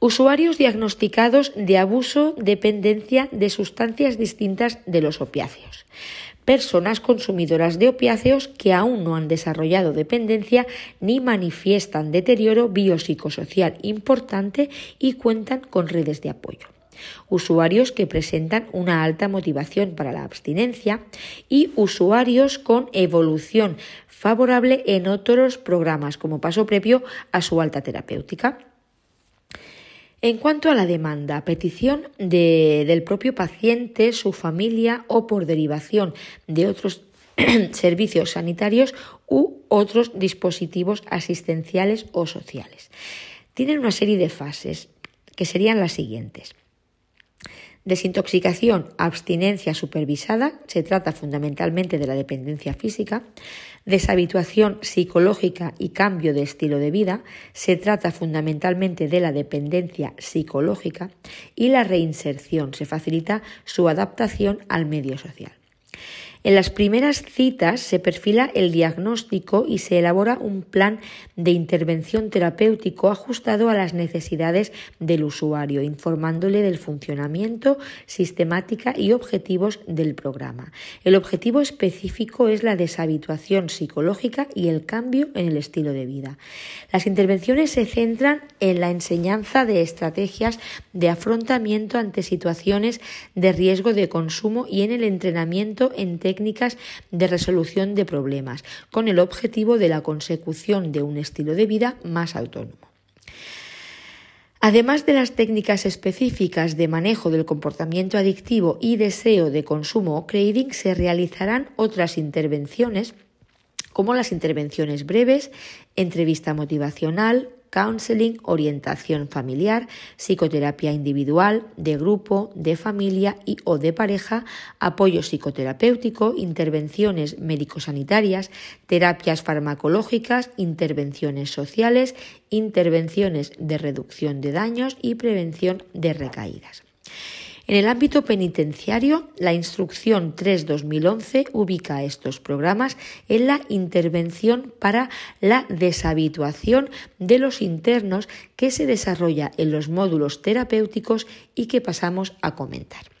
Usuarios diagnosticados de abuso, dependencia de sustancias distintas de los opiáceos. Personas consumidoras de opiáceos que aún no han desarrollado dependencia ni manifiestan deterioro biopsicosocial importante y cuentan con redes de apoyo usuarios que presentan una alta motivación para la abstinencia y usuarios con evolución favorable en otros programas como paso previo a su alta terapéutica. En cuanto a la demanda, petición del propio paciente, su familia o por derivación de otros servicios sanitarios u otros dispositivos asistenciales o sociales. Tienen una serie de fases que serían las siguientes. Desintoxicación, abstinencia supervisada, se trata fundamentalmente de la dependencia física. Deshabituación psicológica y cambio de estilo de vida, se trata fundamentalmente de la dependencia psicológica. Y la reinserción, se facilita su adaptación al medio social. En las primeras citas se perfila el diagnóstico y se elabora un plan de intervención terapéutico ajustado a las necesidades del usuario, informándole del funcionamiento, sistemática y objetivos del programa. El objetivo específico es la deshabituación psicológica y el cambio en el estilo de vida. Las intervenciones se centran en la enseñanza de estrategias de afrontamiento ante situaciones de riesgo de consumo y en el entrenamiento en técnicas de resolución de problemas, con el objetivo de la consecución de un estilo de vida más autónomo. Además de las técnicas específicas de manejo del comportamiento adictivo y deseo de consumo o craving, se realizarán otras intervenciones como las intervenciones breves, entrevista motivacional, counseling, orientación familiar, psicoterapia individual, de grupo, de familia y o de pareja, apoyo psicoterapéutico, intervenciones médico-sanitarias, terapias farmacológicas, intervenciones sociales, intervenciones de reducción de daños y prevención de recaídas. En el ámbito penitenciario, la Instrucción 3-2011 ubica estos programas en la intervención para la deshabituación de los internos que se desarrolla en los módulos terapéuticos y que pasamos a comentar.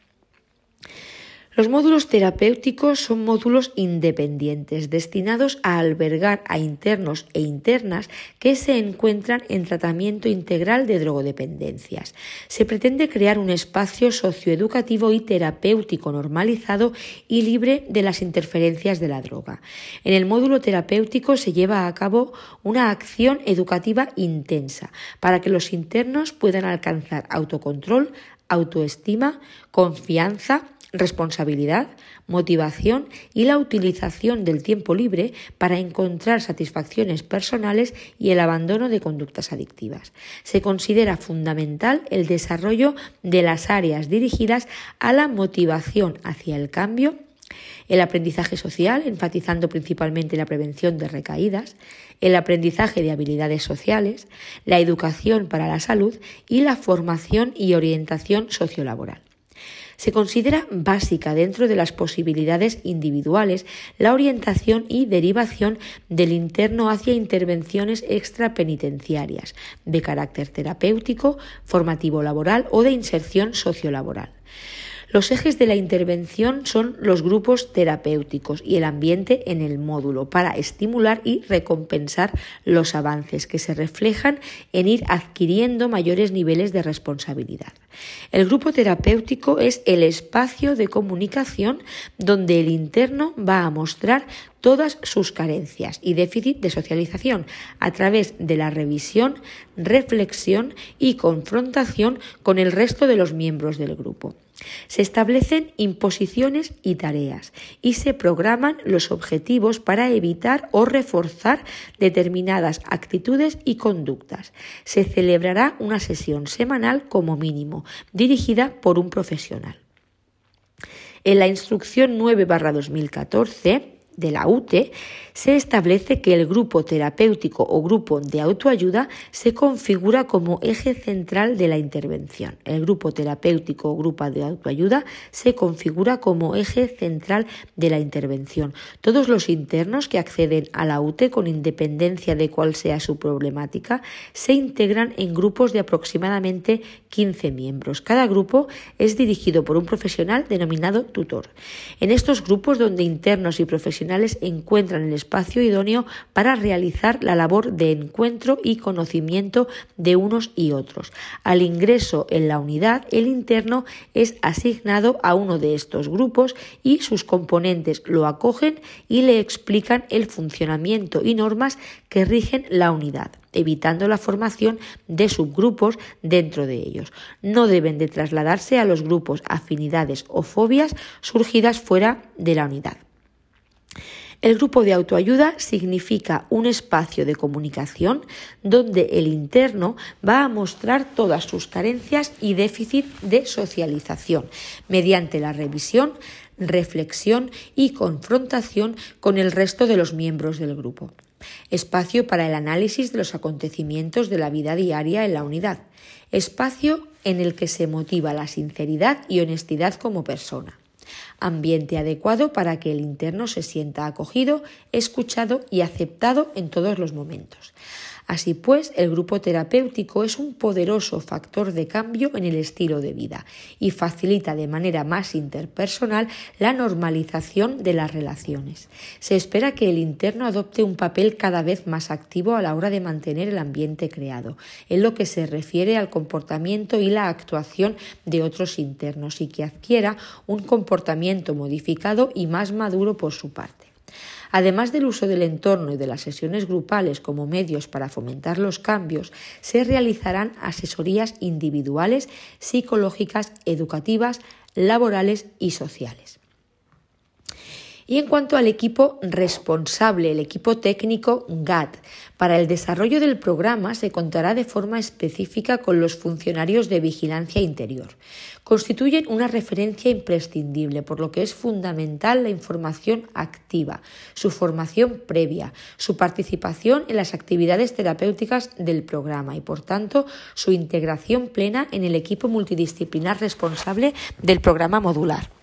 Los módulos terapéuticos son módulos independientes destinados a albergar a internos e internas que se encuentran en tratamiento integral de drogodependencias. Se pretende crear un espacio socioeducativo y terapéutico normalizado y libre de las interferencias de la droga. En el módulo terapéutico se lleva a cabo una acción educativa intensa para que los internos puedan alcanzar autocontrol, autoestima, confianza, responsabilidad, motivación y la utilización del tiempo libre para encontrar satisfacciones personales y el abandono de conductas adictivas. Se considera fundamental el desarrollo de las áreas dirigidas a la motivación hacia el cambio, el aprendizaje social, enfatizando principalmente la prevención de recaídas, el aprendizaje de habilidades sociales, la educación para la salud y la formación y orientación sociolaboral. Se considera básica dentro de las posibilidades individuales la orientación y derivación del interno hacia intervenciones extrapenitenciarias de carácter terapéutico, formativo laboral o de inserción sociolaboral. Los ejes de la intervención son los grupos terapéuticos y el ambiente en el módulo para estimular y recompensar los avances que se reflejan en ir adquiriendo mayores niveles de responsabilidad. El grupo terapéutico es el espacio de comunicación donde el interno va a mostrar todas sus carencias y déficit de socialización a través de la revisión, reflexión y confrontación con el resto de los miembros del grupo. Se establecen imposiciones y tareas y se programan los objetivos para evitar o reforzar determinadas actitudes y conductas. Se celebrará una sesión semanal como mínimo, dirigida por un profesional. En la instrucción 9 2014 de la UTE, se establece que el grupo terapéutico o grupo de autoayuda se configura como eje central de la intervención. El grupo terapéutico o grupo de autoayuda se configura como eje central de la intervención. Todos los internos que acceden a la UTE, con independencia de cuál sea su problemática, se integran en grupos de aproximadamente 15 miembros. Cada grupo es dirigido por un profesional denominado tutor. En estos grupos donde internos y profesionales encuentran el espacio idóneo para realizar la labor de encuentro y conocimiento de unos y otros. Al ingreso en la unidad, el interno es asignado a uno de estos grupos y sus componentes lo acogen y le explican el funcionamiento y normas que rigen la unidad evitando la formación de subgrupos dentro de ellos. No deben de trasladarse a los grupos, afinidades o fobias surgidas fuera de la unidad. El grupo de autoayuda significa un espacio de comunicación donde el interno va a mostrar todas sus carencias y déficit de socialización mediante la revisión, reflexión y confrontación con el resto de los miembros del grupo. Espacio para el análisis de los acontecimientos de la vida diaria en la unidad, espacio en el que se motiva la sinceridad y honestidad como persona, ambiente adecuado para que el interno se sienta acogido, escuchado y aceptado en todos los momentos. Así pues, el grupo terapéutico es un poderoso factor de cambio en el estilo de vida y facilita de manera más interpersonal la normalización de las relaciones. Se espera que el interno adopte un papel cada vez más activo a la hora de mantener el ambiente creado, en lo que se refiere al comportamiento y la actuación de otros internos y que adquiera un comportamiento modificado y más maduro por su parte. Además del uso del entorno y de las sesiones grupales como medios para fomentar los cambios, se realizarán asesorías individuales, psicológicas, educativas, laborales y sociales. Y en cuanto al equipo responsable, el equipo técnico GAT, para el desarrollo del programa se contará de forma específica con los funcionarios de vigilancia interior. Constituyen una referencia imprescindible, por lo que es fundamental la información activa, su formación previa, su participación en las actividades terapéuticas del programa y, por tanto, su integración plena en el equipo multidisciplinar responsable del programa modular.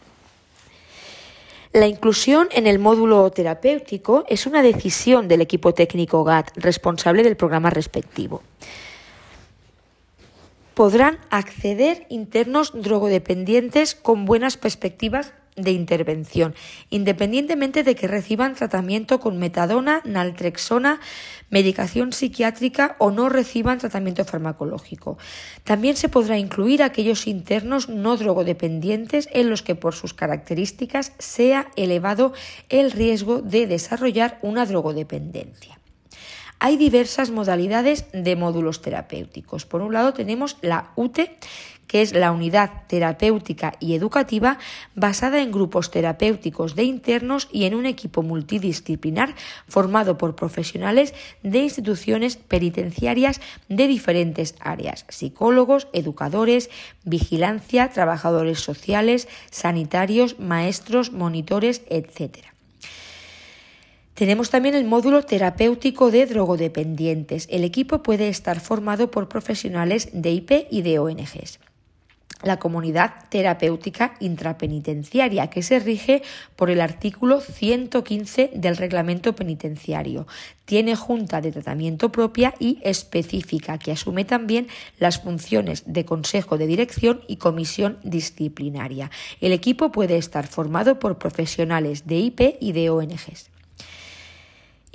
La inclusión en el módulo terapéutico es una decisión del equipo técnico GAT responsable del programa respectivo. Podrán acceder internos drogodependientes con buenas perspectivas de intervención, independientemente de que reciban tratamiento con metadona, naltrexona, medicación psiquiátrica o no reciban tratamiento farmacológico. También se podrá incluir aquellos internos no drogodependientes en los que por sus características sea elevado el riesgo de desarrollar una drogodependencia. Hay diversas modalidades de módulos terapéuticos. Por un lado tenemos la UTE, que es la unidad terapéutica y educativa basada en grupos terapéuticos de internos y en un equipo multidisciplinar formado por profesionales de instituciones penitenciarias de diferentes áreas, psicólogos, educadores, vigilancia, trabajadores sociales, sanitarios, maestros, monitores, etc. Tenemos también el módulo terapéutico de drogodependientes. El equipo puede estar formado por profesionales de IP y de ONGs la comunidad terapéutica intrapenitenciaria, que se rige por el artículo 115 del reglamento penitenciario. Tiene junta de tratamiento propia y específica, que asume también las funciones de consejo de dirección y comisión disciplinaria. El equipo puede estar formado por profesionales de IP y de ONGs.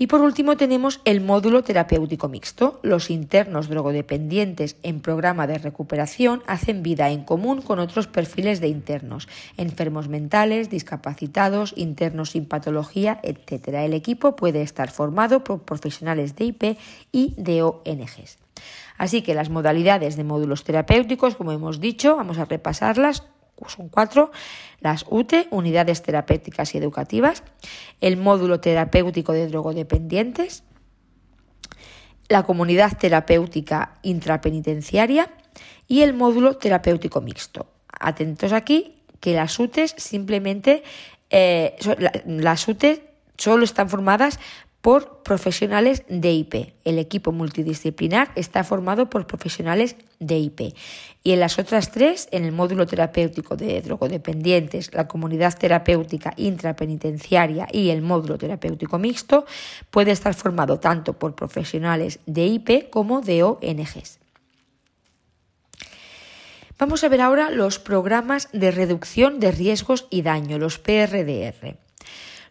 Y por último tenemos el módulo terapéutico mixto. Los internos drogodependientes en programa de recuperación hacen vida en común con otros perfiles de internos, enfermos mentales, discapacitados, internos sin patología, etc. El equipo puede estar formado por profesionales de IP y de ONGs. Así que las modalidades de módulos terapéuticos, como hemos dicho, vamos a repasarlas son cuatro, las UTE, unidades terapéuticas y educativas, el módulo terapéutico de drogodependientes, la comunidad terapéutica intrapenitenciaria y el módulo terapéutico mixto. Atentos aquí que las UTE simplemente, eh, las UTE solo están formadas por profesionales de IP. El equipo multidisciplinar está formado por profesionales de IP. Y en las otras tres, en el módulo terapéutico de drogodependientes, la comunidad terapéutica intrapenitenciaria y el módulo terapéutico mixto, puede estar formado tanto por profesionales de IP como de ONGs. Vamos a ver ahora los programas de reducción de riesgos y daño, los PRDR.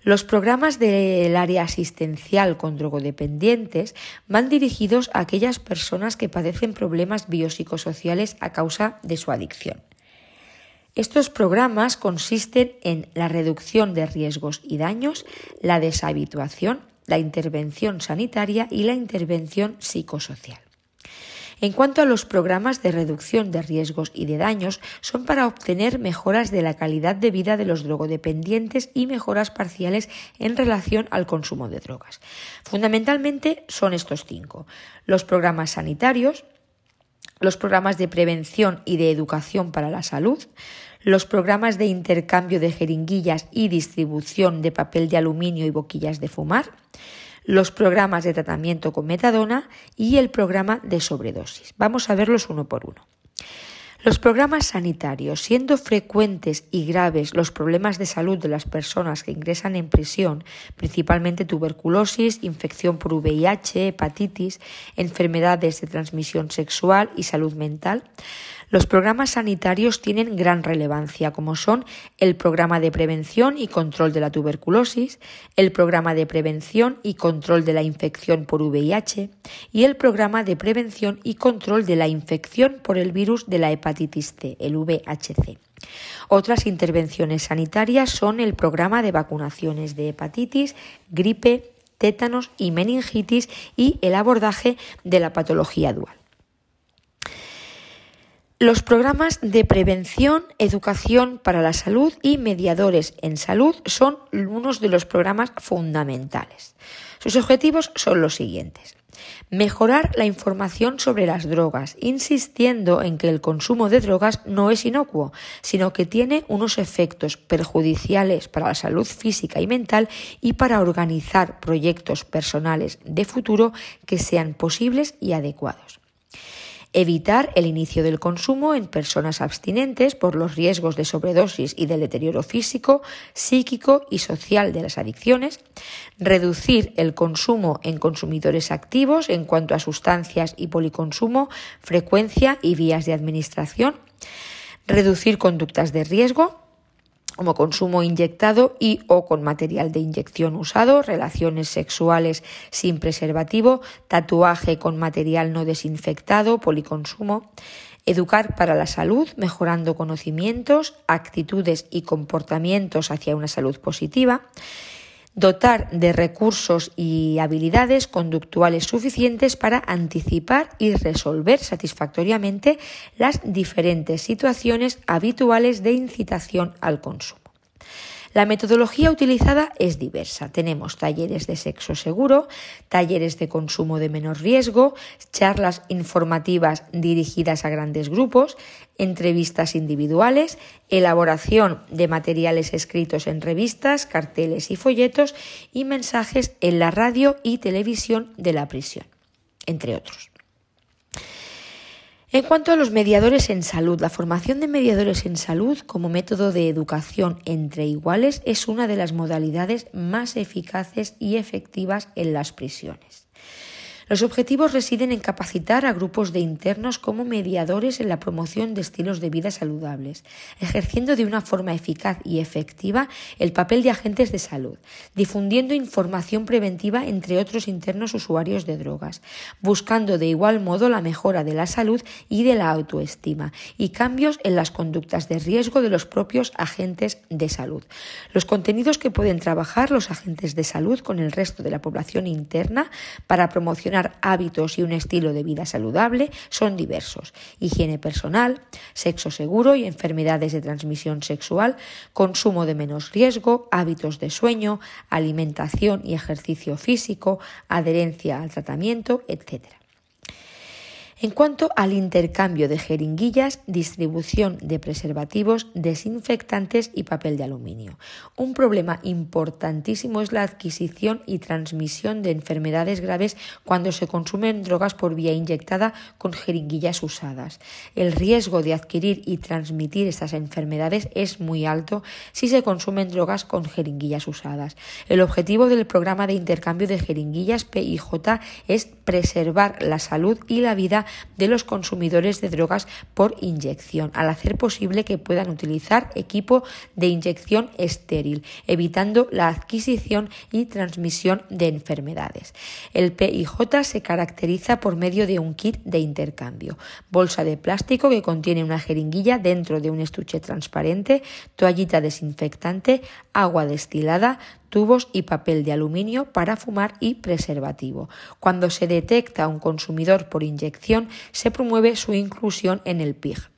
Los programas del área asistencial con drogodependientes van dirigidos a aquellas personas que padecen problemas biopsicosociales a causa de su adicción. Estos programas consisten en la reducción de riesgos y daños, la deshabituación, la intervención sanitaria y la intervención psicosocial. En cuanto a los programas de reducción de riesgos y de daños, son para obtener mejoras de la calidad de vida de los drogodependientes y mejoras parciales en relación al consumo de drogas. Fundamentalmente son estos cinco. Los programas sanitarios, los programas de prevención y de educación para la salud, los programas de intercambio de jeringuillas y distribución de papel de aluminio y boquillas de fumar, los programas de tratamiento con metadona y el programa de sobredosis. Vamos a verlos uno por uno. Los programas sanitarios, siendo frecuentes y graves los problemas de salud de las personas que ingresan en prisión, principalmente tuberculosis, infección por VIH, hepatitis, enfermedades de transmisión sexual y salud mental, los programas sanitarios tienen gran relevancia, como son el programa de prevención y control de la tuberculosis, el programa de prevención y control de la infección por VIH y el programa de prevención y control de la infección por el virus de la hepatitis C, el VHC. Otras intervenciones sanitarias son el programa de vacunaciones de hepatitis, gripe, tétanos y meningitis y el abordaje de la patología dual. Los programas de prevención, educación para la salud y mediadores en salud son unos de los programas fundamentales. Sus objetivos son los siguientes. Mejorar la información sobre las drogas, insistiendo en que el consumo de drogas no es inocuo, sino que tiene unos efectos perjudiciales para la salud física y mental y para organizar proyectos personales de futuro que sean posibles y adecuados evitar el inicio del consumo en personas abstinentes por los riesgos de sobredosis y del deterioro físico, psíquico y social de las adicciones, reducir el consumo en consumidores activos en cuanto a sustancias y policonsumo, frecuencia y vías de administración, reducir conductas de riesgo, como consumo inyectado y o con material de inyección usado, relaciones sexuales sin preservativo, tatuaje con material no desinfectado, policonsumo, educar para la salud, mejorando conocimientos, actitudes y comportamientos hacia una salud positiva, dotar de recursos y habilidades conductuales suficientes para anticipar y resolver satisfactoriamente las diferentes situaciones habituales de incitación al consumo. La metodología utilizada es diversa. Tenemos talleres de sexo seguro, talleres de consumo de menor riesgo, charlas informativas dirigidas a grandes grupos, entrevistas individuales, elaboración de materiales escritos en revistas, carteles y folletos y mensajes en la radio y televisión de la prisión, entre otros. En cuanto a los mediadores en salud, la formación de mediadores en salud como método de educación entre iguales es una de las modalidades más eficaces y efectivas en las prisiones. Los objetivos residen en capacitar a grupos de internos como mediadores en la promoción de estilos de vida saludables, ejerciendo de una forma eficaz y efectiva el papel de agentes de salud, difundiendo información preventiva entre otros internos usuarios de drogas, buscando de igual modo la mejora de la salud y de la autoestima y cambios en las conductas de riesgo de los propios agentes de salud. Los contenidos que pueden trabajar los agentes de salud con el resto de la población interna para promocionar hábitos y un estilo de vida saludable son diversos. Higiene personal, sexo seguro y enfermedades de transmisión sexual, consumo de menos riesgo, hábitos de sueño, alimentación y ejercicio físico, adherencia al tratamiento, etc. En cuanto al intercambio de jeringuillas, distribución de preservativos, desinfectantes y papel de aluminio. Un problema importantísimo es la adquisición y transmisión de enfermedades graves cuando se consumen drogas por vía inyectada con jeringuillas usadas. El riesgo de adquirir y transmitir estas enfermedades es muy alto si se consumen drogas con jeringuillas usadas. El objetivo del programa de intercambio de jeringuillas PIJ es preservar la salud y la vida de los consumidores de drogas por inyección, al hacer posible que puedan utilizar equipo de inyección estéril, evitando la adquisición y transmisión de enfermedades. El PIJ se caracteriza por medio de un kit de intercambio, bolsa de plástico que contiene una jeringuilla dentro de un estuche transparente, toallita desinfectante, agua destilada, tubos y papel de aluminio para fumar y preservativo. Cuando se detecta un consumidor por inyección, se promueve su inclusión en el PIG.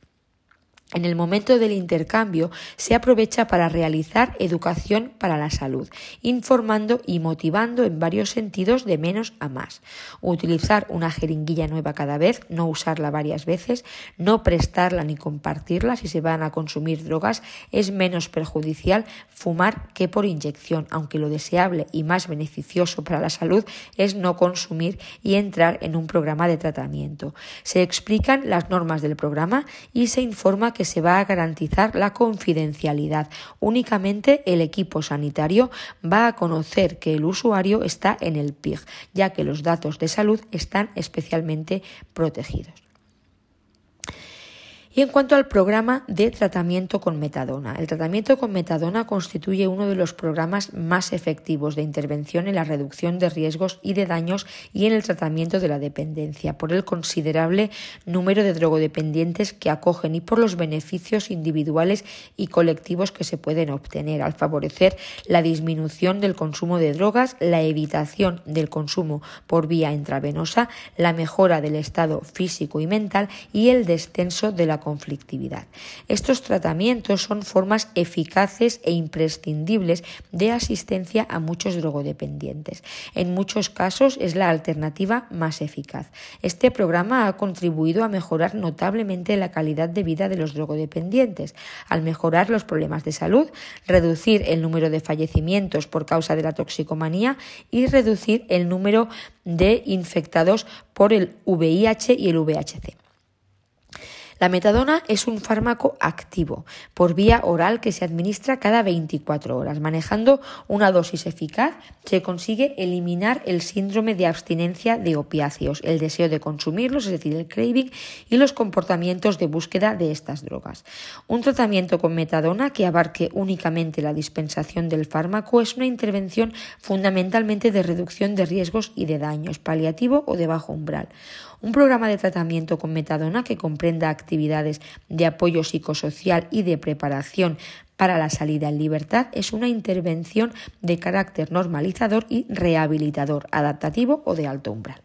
En el momento del intercambio se aprovecha para realizar educación para la salud, informando y motivando en varios sentidos de menos a más. Utilizar una jeringuilla nueva cada vez, no usarla varias veces, no prestarla ni compartirla si se van a consumir drogas, es menos perjudicial fumar que por inyección, aunque lo deseable y más beneficioso para la salud es no consumir y entrar en un programa de tratamiento. Se explican las normas del programa y se informa que se va a garantizar la confidencialidad. Únicamente el equipo sanitario va a conocer que el usuario está en el PIG, ya que los datos de salud están especialmente protegidos. Y en cuanto al programa de tratamiento con metadona, el tratamiento con metadona constituye uno de los programas más efectivos de intervención en la reducción de riesgos y de daños y en el tratamiento de la dependencia, por el considerable número de drogodependientes que acogen y por los beneficios individuales y colectivos que se pueden obtener al favorecer la disminución del consumo de drogas, la evitación del consumo por vía intravenosa, la mejora del estado físico y mental y el descenso de la conflictividad. Estos tratamientos son formas eficaces e imprescindibles de asistencia a muchos drogodependientes. En muchos casos es la alternativa más eficaz. Este programa ha contribuido a mejorar notablemente la calidad de vida de los drogodependientes, al mejorar los problemas de salud, reducir el número de fallecimientos por causa de la toxicomanía y reducir el número de infectados por el VIH y el VHC. La metadona es un fármaco activo por vía oral que se administra cada 24 horas. Manejando una dosis eficaz se consigue eliminar el síndrome de abstinencia de opiáceos, el deseo de consumirlos, es decir, el craving, y los comportamientos de búsqueda de estas drogas. Un tratamiento con metadona que abarque únicamente la dispensación del fármaco es una intervención fundamentalmente de reducción de riesgos y de daños, paliativo o de bajo umbral. Un programa de tratamiento con metadona que comprenda actividades de apoyo psicosocial y de preparación para la salida en libertad es una intervención de carácter normalizador y rehabilitador, adaptativo o de alto umbral.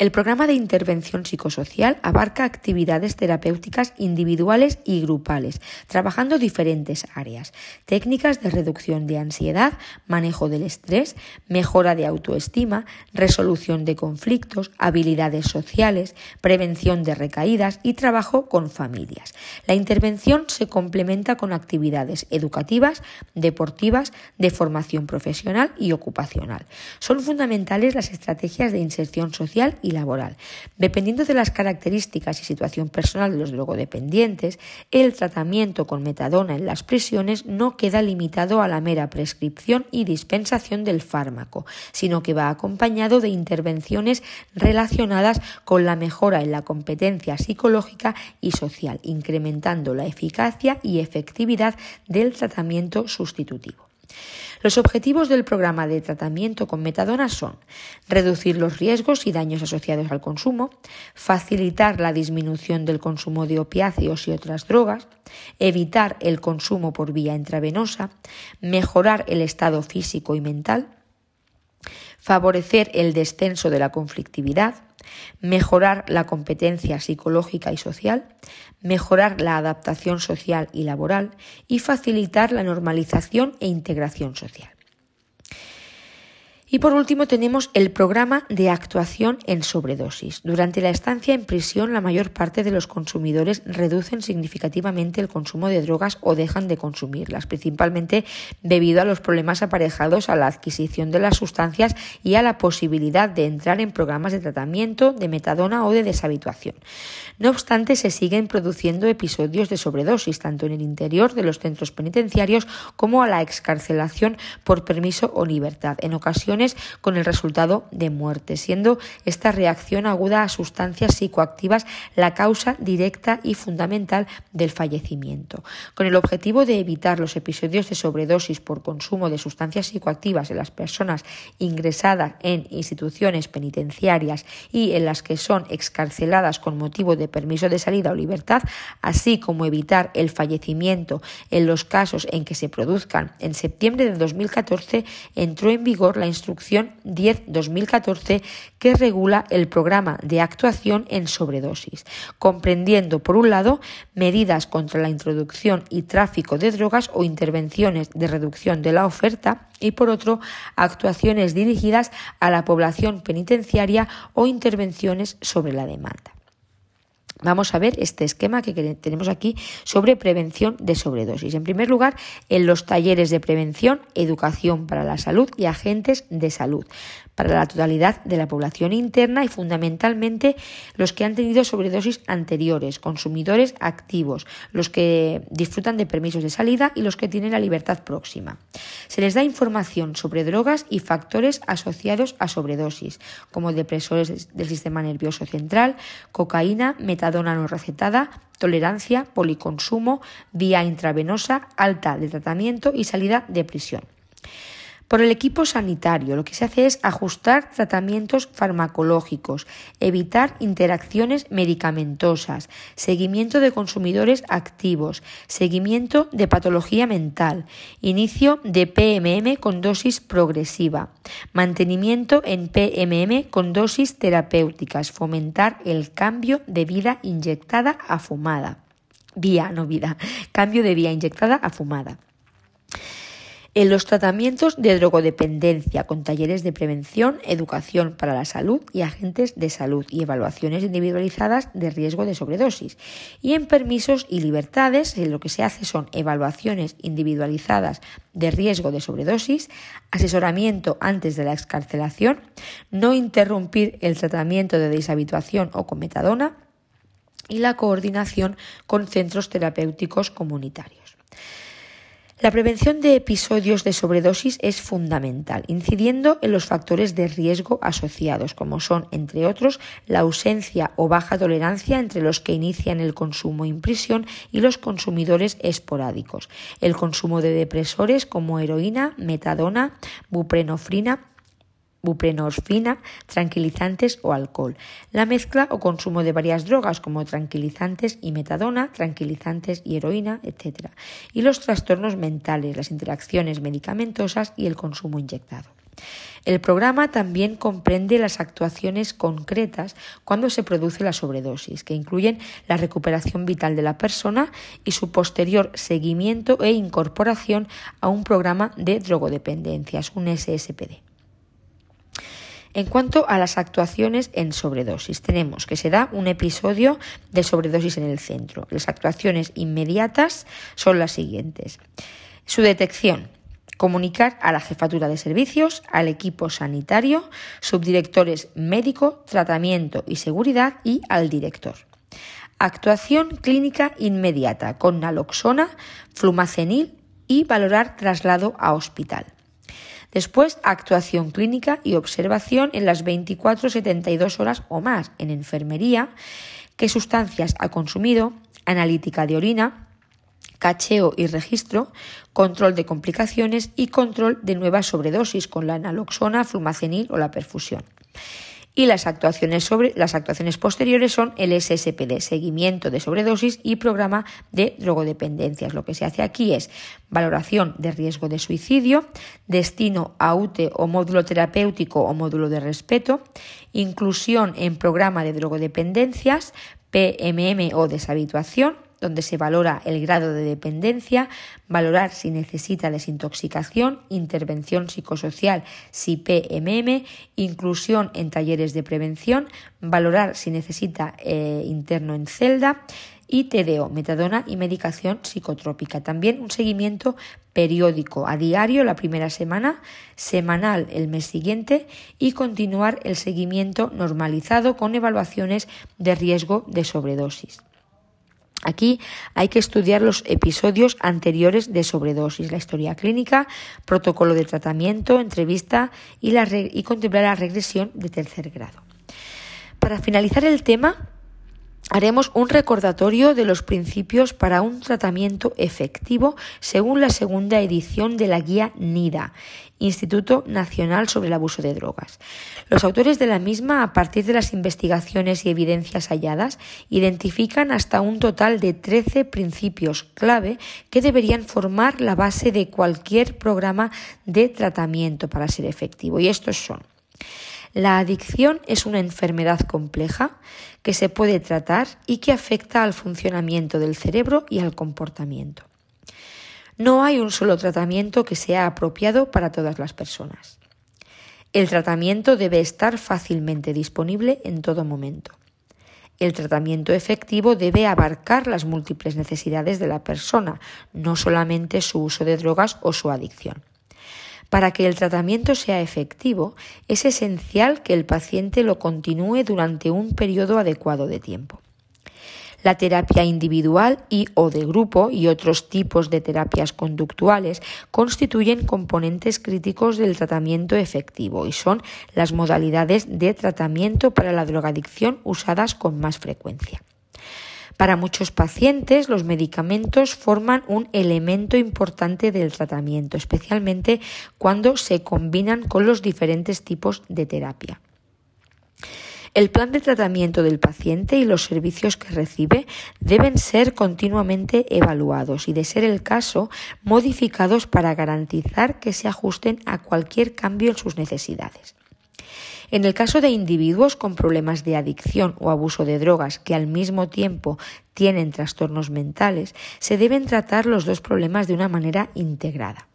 El programa de intervención psicosocial abarca actividades terapéuticas individuales y grupales, trabajando diferentes áreas, técnicas de reducción de ansiedad, manejo del estrés, mejora de autoestima, resolución de conflictos, habilidades sociales, prevención de recaídas y trabajo con familias. La intervención se complementa con actividades educativas, deportivas, de formación profesional y ocupacional. Son fundamentales las estrategias de inserción social y laboral. Dependiendo de las características y situación personal de los drogodependientes, el tratamiento con metadona en las prisiones no queda limitado a la mera prescripción y dispensación del fármaco, sino que va acompañado de intervenciones relacionadas con la mejora en la competencia psicológica y social, incrementando la eficacia y efectividad del tratamiento sustitutivo. Los objetivos del programa de tratamiento con metadona son reducir los riesgos y daños asociados al consumo, facilitar la disminución del consumo de opiáceos y otras drogas, evitar el consumo por vía intravenosa, mejorar el estado físico y mental, favorecer el descenso de la conflictividad, mejorar la competencia psicológica y social, mejorar la adaptación social y laboral y facilitar la normalización e integración social. Y por último tenemos el programa de actuación en sobredosis. Durante la estancia en prisión la mayor parte de los consumidores reducen significativamente el consumo de drogas o dejan de consumirlas, principalmente debido a los problemas aparejados a la adquisición de las sustancias y a la posibilidad de entrar en programas de tratamiento de metadona o de deshabituación. No obstante, se siguen produciendo episodios de sobredosis tanto en el interior de los centros penitenciarios como a la excarcelación por permiso o libertad, en ocasiones con el resultado de muerte, siendo esta reacción aguda a sustancias psicoactivas la causa directa y fundamental del fallecimiento. Con el objetivo de evitar los episodios de sobredosis por consumo de sustancias psicoactivas en las personas ingresadas en instituciones penitenciarias y en las que son excarceladas con motivo de permiso de salida o libertad, así como evitar el fallecimiento en los casos en que se produzcan, en septiembre de 2014 entró en vigor la instrucción Instrucción 10-2014 que regula el programa de actuación en sobredosis, comprendiendo, por un lado, medidas contra la introducción y tráfico de drogas o intervenciones de reducción de la oferta y, por otro, actuaciones dirigidas a la población penitenciaria o intervenciones sobre la demanda. Vamos a ver este esquema que tenemos aquí sobre prevención de sobredosis. En primer lugar, en los talleres de prevención, educación para la salud y agentes de salud para la totalidad de la población interna y fundamentalmente los que han tenido sobredosis anteriores, consumidores activos, los que disfrutan de permisos de salida y los que tienen la libertad próxima. Se les da información sobre drogas y factores asociados a sobredosis, como depresores del sistema nervioso central, cocaína, metadona no recetada, tolerancia, policonsumo, vía intravenosa, alta de tratamiento y salida de prisión. Por el equipo sanitario lo que se hace es ajustar tratamientos farmacológicos, evitar interacciones medicamentosas, seguimiento de consumidores activos, seguimiento de patología mental, inicio de PMM con dosis progresiva, mantenimiento en PMM con dosis terapéuticas, fomentar el cambio de vida inyectada a fumada. Vía, no vida, cambio de vía inyectada a fumada. En los tratamientos de drogodependencia, con talleres de prevención, educación para la salud y agentes de salud y evaluaciones individualizadas de riesgo de sobredosis. Y en permisos y libertades, lo que se hace son evaluaciones individualizadas de riesgo de sobredosis, asesoramiento antes de la excarcelación, no interrumpir el tratamiento de deshabituación o con metadona y la coordinación con centros terapéuticos comunitarios. La prevención de episodios de sobredosis es fundamental, incidiendo en los factores de riesgo asociados, como son, entre otros, la ausencia o baja tolerancia entre los que inician el consumo en prisión y los consumidores esporádicos, el consumo de depresores como heroína, metadona, buprenofrina, buprenorfina, tranquilizantes o alcohol. La mezcla o consumo de varias drogas como tranquilizantes y metadona, tranquilizantes y heroína, etc. Y los trastornos mentales, las interacciones medicamentosas y el consumo inyectado. El programa también comprende las actuaciones concretas cuando se produce la sobredosis, que incluyen la recuperación vital de la persona y su posterior seguimiento e incorporación a un programa de drogodependencias, un SSPD. En cuanto a las actuaciones en sobredosis, tenemos que se da un episodio de sobredosis en el centro. Las actuaciones inmediatas son las siguientes. Su detección. Comunicar a la jefatura de servicios, al equipo sanitario, subdirectores médico, tratamiento y seguridad y al director. Actuación clínica inmediata con naloxona, flumacenil y valorar traslado a hospital. Después, actuación clínica y observación en las 24-72 horas o más en enfermería, qué sustancias ha consumido, analítica de orina, cacheo y registro, control de complicaciones y control de nuevas sobredosis con la naloxona, flumacenil o la perfusión y las actuaciones, sobre, las actuaciones posteriores son el SSPD, seguimiento de sobredosis y programa de drogodependencias. Lo que se hace aquí es valoración de riesgo de suicidio, destino a UTE o módulo terapéutico o módulo de respeto, inclusión en programa de drogodependencias, PMM o deshabituación, donde se valora el grado de dependencia, valorar si necesita desintoxicación, intervención psicosocial, si PMM, inclusión en talleres de prevención, valorar si necesita eh, interno en celda y TDO, metadona y medicación psicotrópica. También un seguimiento periódico a diario la primera semana, semanal el mes siguiente y continuar el seguimiento normalizado con evaluaciones de riesgo de sobredosis. Aquí hay que estudiar los episodios anteriores de sobredosis, la historia clínica, protocolo de tratamiento, entrevista y, y contemplar la regresión de tercer grado. Para finalizar el tema, haremos un recordatorio de los principios para un tratamiento efectivo según la segunda edición de la guía NIDA, Instituto Nacional sobre el Abuso de Drogas. Los autores de la misma, a partir de las investigaciones y evidencias halladas, identifican hasta un total de 13 principios clave que deberían formar la base de cualquier programa de tratamiento para ser efectivo. Y estos son la adicción es una enfermedad compleja que se puede tratar y que afecta al funcionamiento del cerebro y al comportamiento. No hay un solo tratamiento que sea apropiado para todas las personas. El tratamiento debe estar fácilmente disponible en todo momento. El tratamiento efectivo debe abarcar las múltiples necesidades de la persona, no solamente su uso de drogas o su adicción. Para que el tratamiento sea efectivo, es esencial que el paciente lo continúe durante un periodo adecuado de tiempo. La terapia individual y o de grupo y otros tipos de terapias conductuales constituyen componentes críticos del tratamiento efectivo y son las modalidades de tratamiento para la drogadicción usadas con más frecuencia. Para muchos pacientes, los medicamentos forman un elemento importante del tratamiento, especialmente cuando se combinan con los diferentes tipos de terapia. El plan de tratamiento del paciente y los servicios que recibe deben ser continuamente evaluados y, de ser el caso, modificados para garantizar que se ajusten a cualquier cambio en sus necesidades. En el caso de individuos con problemas de adicción o abuso de drogas que al mismo tiempo tienen trastornos mentales, se deben tratar los dos problemas de una manera integrada.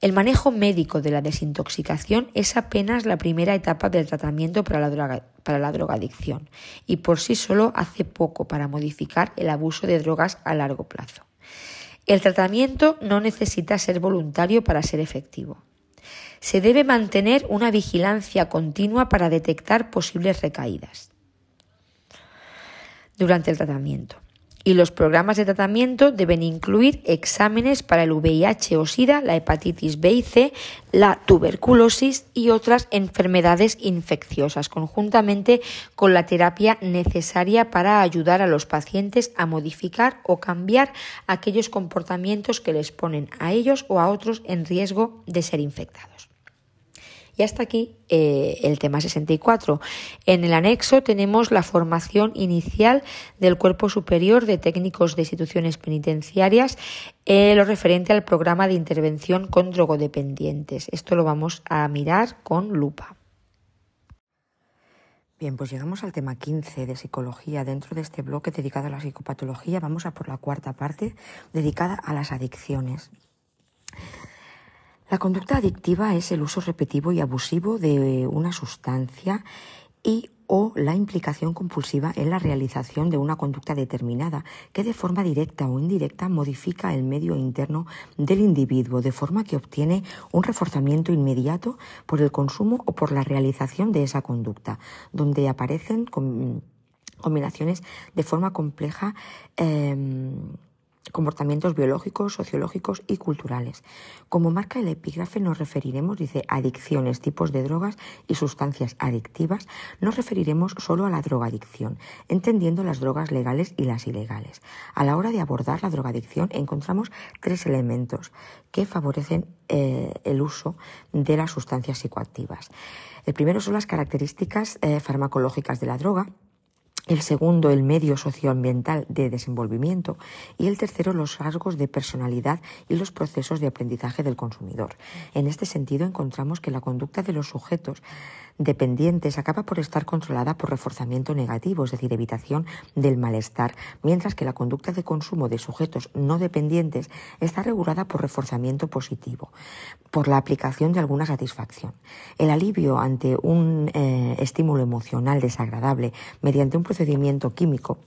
El manejo médico de la desintoxicación es apenas la primera etapa del tratamiento para la, para la, drogadicción y por sí solo hace poco para modificar el abuso de drogas a largo plazo. El tratamiento no necesita ser voluntario para ser efectivo se debe mantener una vigilancia continua para detectar posibles recaídas durante el tratamiento. Y los programas de tratamiento deben incluir exámenes para el VIH o SIDA, la hepatitis B y C, la tuberculosis y otras enfermedades infecciosas, conjuntamente con la terapia necesaria para ayudar a los pacientes a modificar o cambiar aquellos comportamientos que les ponen a ellos o a otros en riesgo de ser infectados. Y hasta aquí eh, el tema 64. En el anexo tenemos la formación inicial del Cuerpo Superior de Técnicos de Instituciones Penitenciarias, eh, lo referente al programa de intervención con drogodependientes. Esto lo vamos a mirar con lupa. Bien, pues llegamos al tema 15 de psicología. Dentro de este bloque dedicado a la psicopatología vamos a por la cuarta parte dedicada a las adicciones. La conducta adictiva es el uso repetitivo y abusivo de una sustancia y o la implicación compulsiva en la realización de una conducta determinada que de forma directa o indirecta modifica el medio interno del individuo de forma que obtiene un reforzamiento inmediato por el consumo o por la realización de esa conducta, donde aparecen combinaciones de forma compleja em, comportamientos biológicos, sociológicos y culturales. Como marca el epígrafe nos referiremos, dice, adicciones, tipos de drogas y sustancias adictivas, nos referiremos solo a la drogadicción, entendiendo las drogas legales y las ilegales. A la hora de abordar la drogadicción encontramos tres elementos que favorecen eh, el uso de las sustancias psicoactivas. El primero son las características eh, farmacológicas de la droga, el segundo, el medio socioambiental de desenvolvimiento y el tercero, los rasgos de personalidad y los procesos de aprendizaje del consumidor. En este sentido, encontramos que la conducta de los sujetos dependientes acaba por estar controlada por reforzamiento negativo, es decir, evitación del malestar, mientras que la conducta de consumo de sujetos no dependientes está regulada por reforzamiento positivo, por la aplicación de alguna satisfacción. El alivio ante un eh, estímulo emocional desagradable mediante un procedimiento químico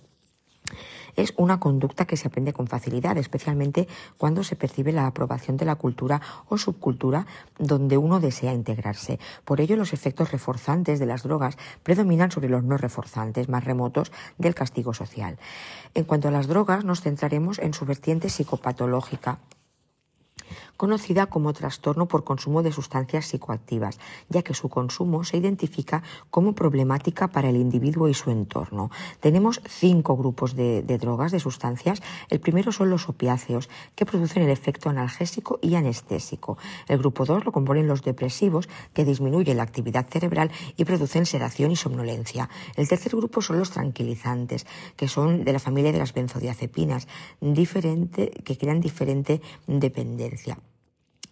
es una conducta que se aprende con facilidad, especialmente cuando se percibe la aprobación de la cultura o subcultura donde uno desea integrarse. Por ello, los efectos reforzantes de las drogas predominan sobre los no reforzantes, más remotos del castigo social. En cuanto a las drogas, nos centraremos en su vertiente psicopatológica conocida como trastorno por consumo de sustancias psicoactivas, ya que su consumo se identifica como problemática para el individuo y su entorno. Tenemos cinco grupos de, drogas, de sustancias. El primero son los opiáceos, que producen el efecto analgésico y anestésico. El grupo 2 lo componen los depresivos, que disminuyen la actividad cerebral y producen sedación y somnolencia. El tercer grupo son los tranquilizantes, que son de la familia de las benzodiazepinas, diferente, que crean diferente dependencia.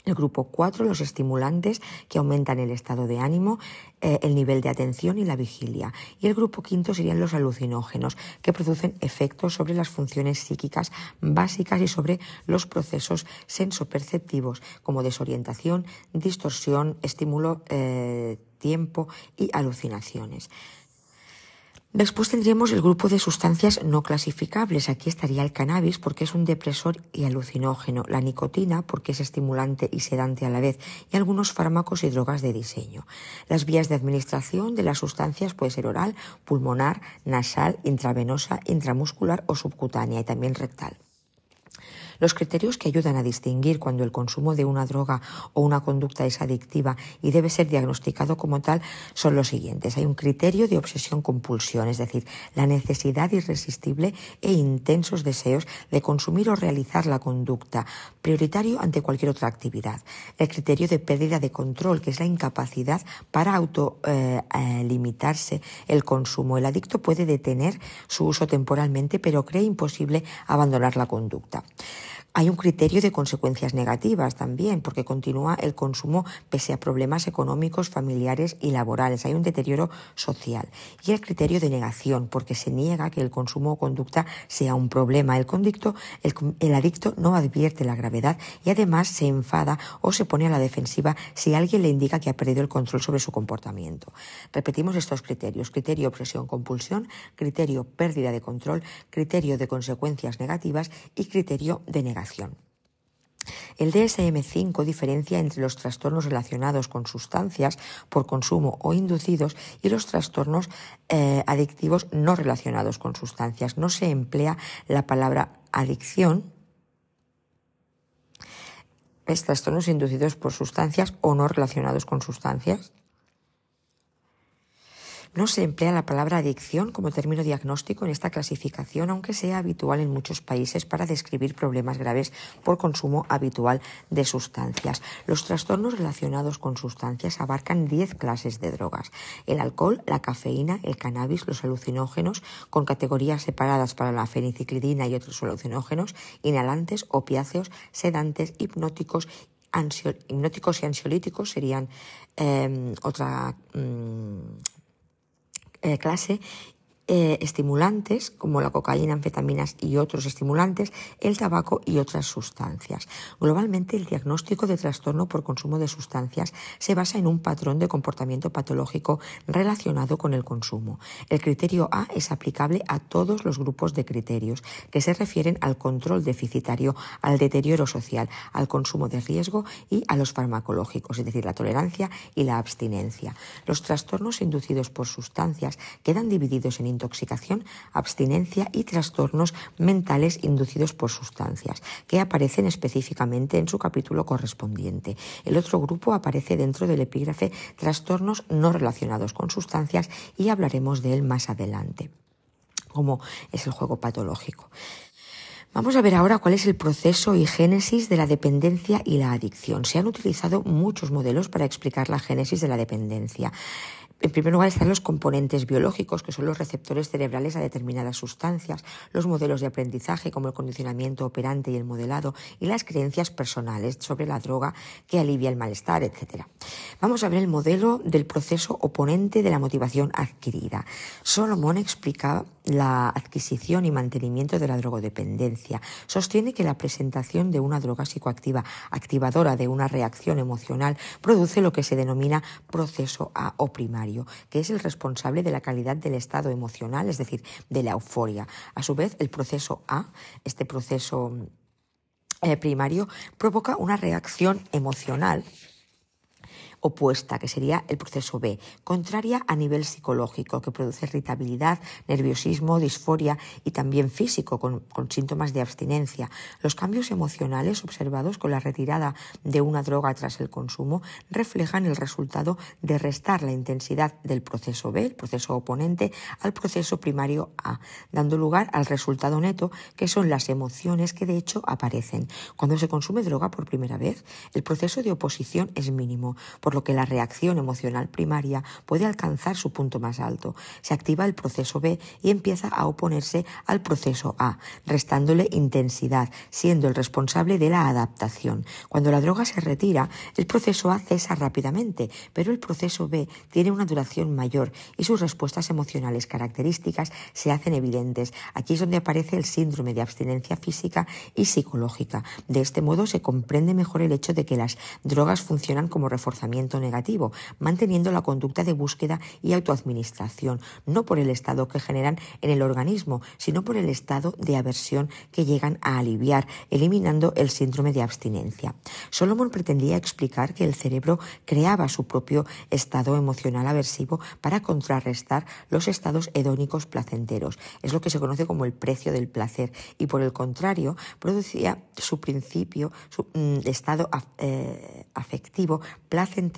El grupo 4, los estimulantes que aumentan el estado de ánimo, eh, el nivel de atención y la vigilia. Y el grupo quinto serían los alucinógenos, que producen efectos sobre las funciones psíquicas básicas y sobre los procesos sensoperceptivos, como desorientación, distorsión, estímulo, eh, tiempo y alucinaciones. Después tendríamos el grupo de sustancias no clasificables. Aquí estaría el cannabis porque es un depresor y alucinógeno, la nicotina porque es estimulante y sedante a la vez y algunos fármacos y drogas de diseño. Las vías de administración de las sustancias puede ser oral, pulmonar, nasal, intravenosa, intramuscular o subcutánea y también rectal. Los criterios que ayudan a distinguir cuando el consumo de una droga o una conducta es adictiva y debe ser diagnosticado como tal son los siguientes. Hay un criterio de obsesión-compulsión, es decir, la necesidad irresistible e intensos deseos de consumir o realizar la conducta, prioritario ante cualquier otra actividad. El criterio de pérdida de control, que es la incapacidad para autolimitarse eh, eh, el consumo. El adicto puede detener su uso temporalmente, pero cree imposible abandonar la conducta. Hay un criterio de consecuencias negativas también, porque continúa el consumo pese a problemas económicos, familiares y laborales. Hay un deterioro social. Y el criterio de negación, porque se niega que el consumo o conducta sea un problema. El, conducto, el, adicto no advierte la gravedad y además se enfada o se pone a la defensiva si alguien le indica que ha perdido el control sobre su comportamiento. Repetimos estos criterios. Criterio obsesión-compulsión, criterio pérdida de control, criterio de consecuencias negativas y criterio de negación. El DSM-5 diferencia entre los trastornos relacionados con sustancias por consumo o inducidos y los trastornos eh, adictivos no relacionados con sustancias. No se emplea la palabra adicción es trastornos inducidos por sustancias o no relacionados con sustancias. No se emplea la palabra adicción como término diagnóstico en esta clasificación, aunque sea habitual en muchos países para describir problemas graves por consumo habitual de sustancias. Los trastornos relacionados con sustancias abarcan 10 clases de drogas. El alcohol, la cafeína, el cannabis, los alucinógenos, con categorías separadas para la feniciclidina y otros alucinógenos, inhalantes, opiáceos, sedantes, hipnóticos hipnóticos y ansiolíticos serían eh, otra mm, clase eh, estimulantes como la cocaína, anfetaminas y otros estimulantes, el tabaco y otras sustancias. Globalmente, el diagnóstico de trastorno por consumo de sustancias se basa en un patrón de comportamiento patológico relacionado con el consumo. El criterio A es aplicable a todos los grupos de criterios que se refieren al control deficitario, al deterioro social, al consumo de riesgo y a los farmacológicos, es decir, la tolerancia y la abstinencia. Los trastornos inducidos por sustancias quedan divididos en intoxicación, abstinencia y trastornos mentales inducidos por sustancias, que aparecen específicamente en su capítulo correspondiente. El otro grupo aparece dentro del epígrafe trastornos no relacionados con sustancias y hablaremos de él más adelante, como es el juego patológico. Vamos a ver ahora cuál es el proceso y génesis de la dependencia y la adicción. Se han utilizado muchos modelos para explicar la génesis de la dependencia. En primer lugar están los componentes biológicos, que son los receptores cerebrales a determinadas sustancias, los modelos de aprendizaje como el condicionamiento operante y el modelado, y las creencias personales sobre la droga que alivia el malestar, etc. Vamos a ver el modelo del proceso oponente de la motivación adquirida. Solomon explica la adquisición y mantenimiento de la drogodependencia. Sostiene que la presentación de una droga psicoactiva activadora de una reacción emocional produce lo que se denomina proceso A o primario, que es el responsable de la calidad del estado emocional, es decir, de la euforia. A su vez, el proceso A, este proceso eh, primario, provoca una reacción emocional opuesta, que sería el proceso B, contraria a nivel psicológico, que produce irritabilidad, nerviosismo, disforia y también físico, con, síntomas de abstinencia. Los cambios emocionales observados con la retirada de una droga tras el consumo reflejan el resultado de restar la intensidad del proceso B, el proceso oponente, al proceso primario A, dando lugar al resultado neto, que son las emociones que de hecho aparecen. Cuando se consume droga por primera vez, el proceso de oposición es mínimo, lo que la reacción emocional primaria puede alcanzar su punto más alto. Se activa el proceso B y empieza a oponerse al proceso A, restándole intensidad, siendo el responsable de la adaptación. Cuando la droga se retira, el proceso A cesa rápidamente, pero el proceso B tiene una duración mayor y sus respuestas emocionales características se hacen evidentes. Aquí es donde aparece el síndrome de abstinencia física y psicológica. De este modo se comprende mejor el hecho de que las drogas funcionan como reforzamiento negativo, manteniendo la conducta de búsqueda y autoadministración, no por el estado que generan en el organismo, sino por el estado de aversión que llegan a aliviar, eliminando el síndrome de abstinencia. Solomon pretendía explicar que el cerebro creaba su propio estado emocional aversivo para contrarrestar los estados hedónicos placenteros. Es lo que se conoce como el precio del placer y por el contrario producía su principio, su mm, estado eh, afectivo placentero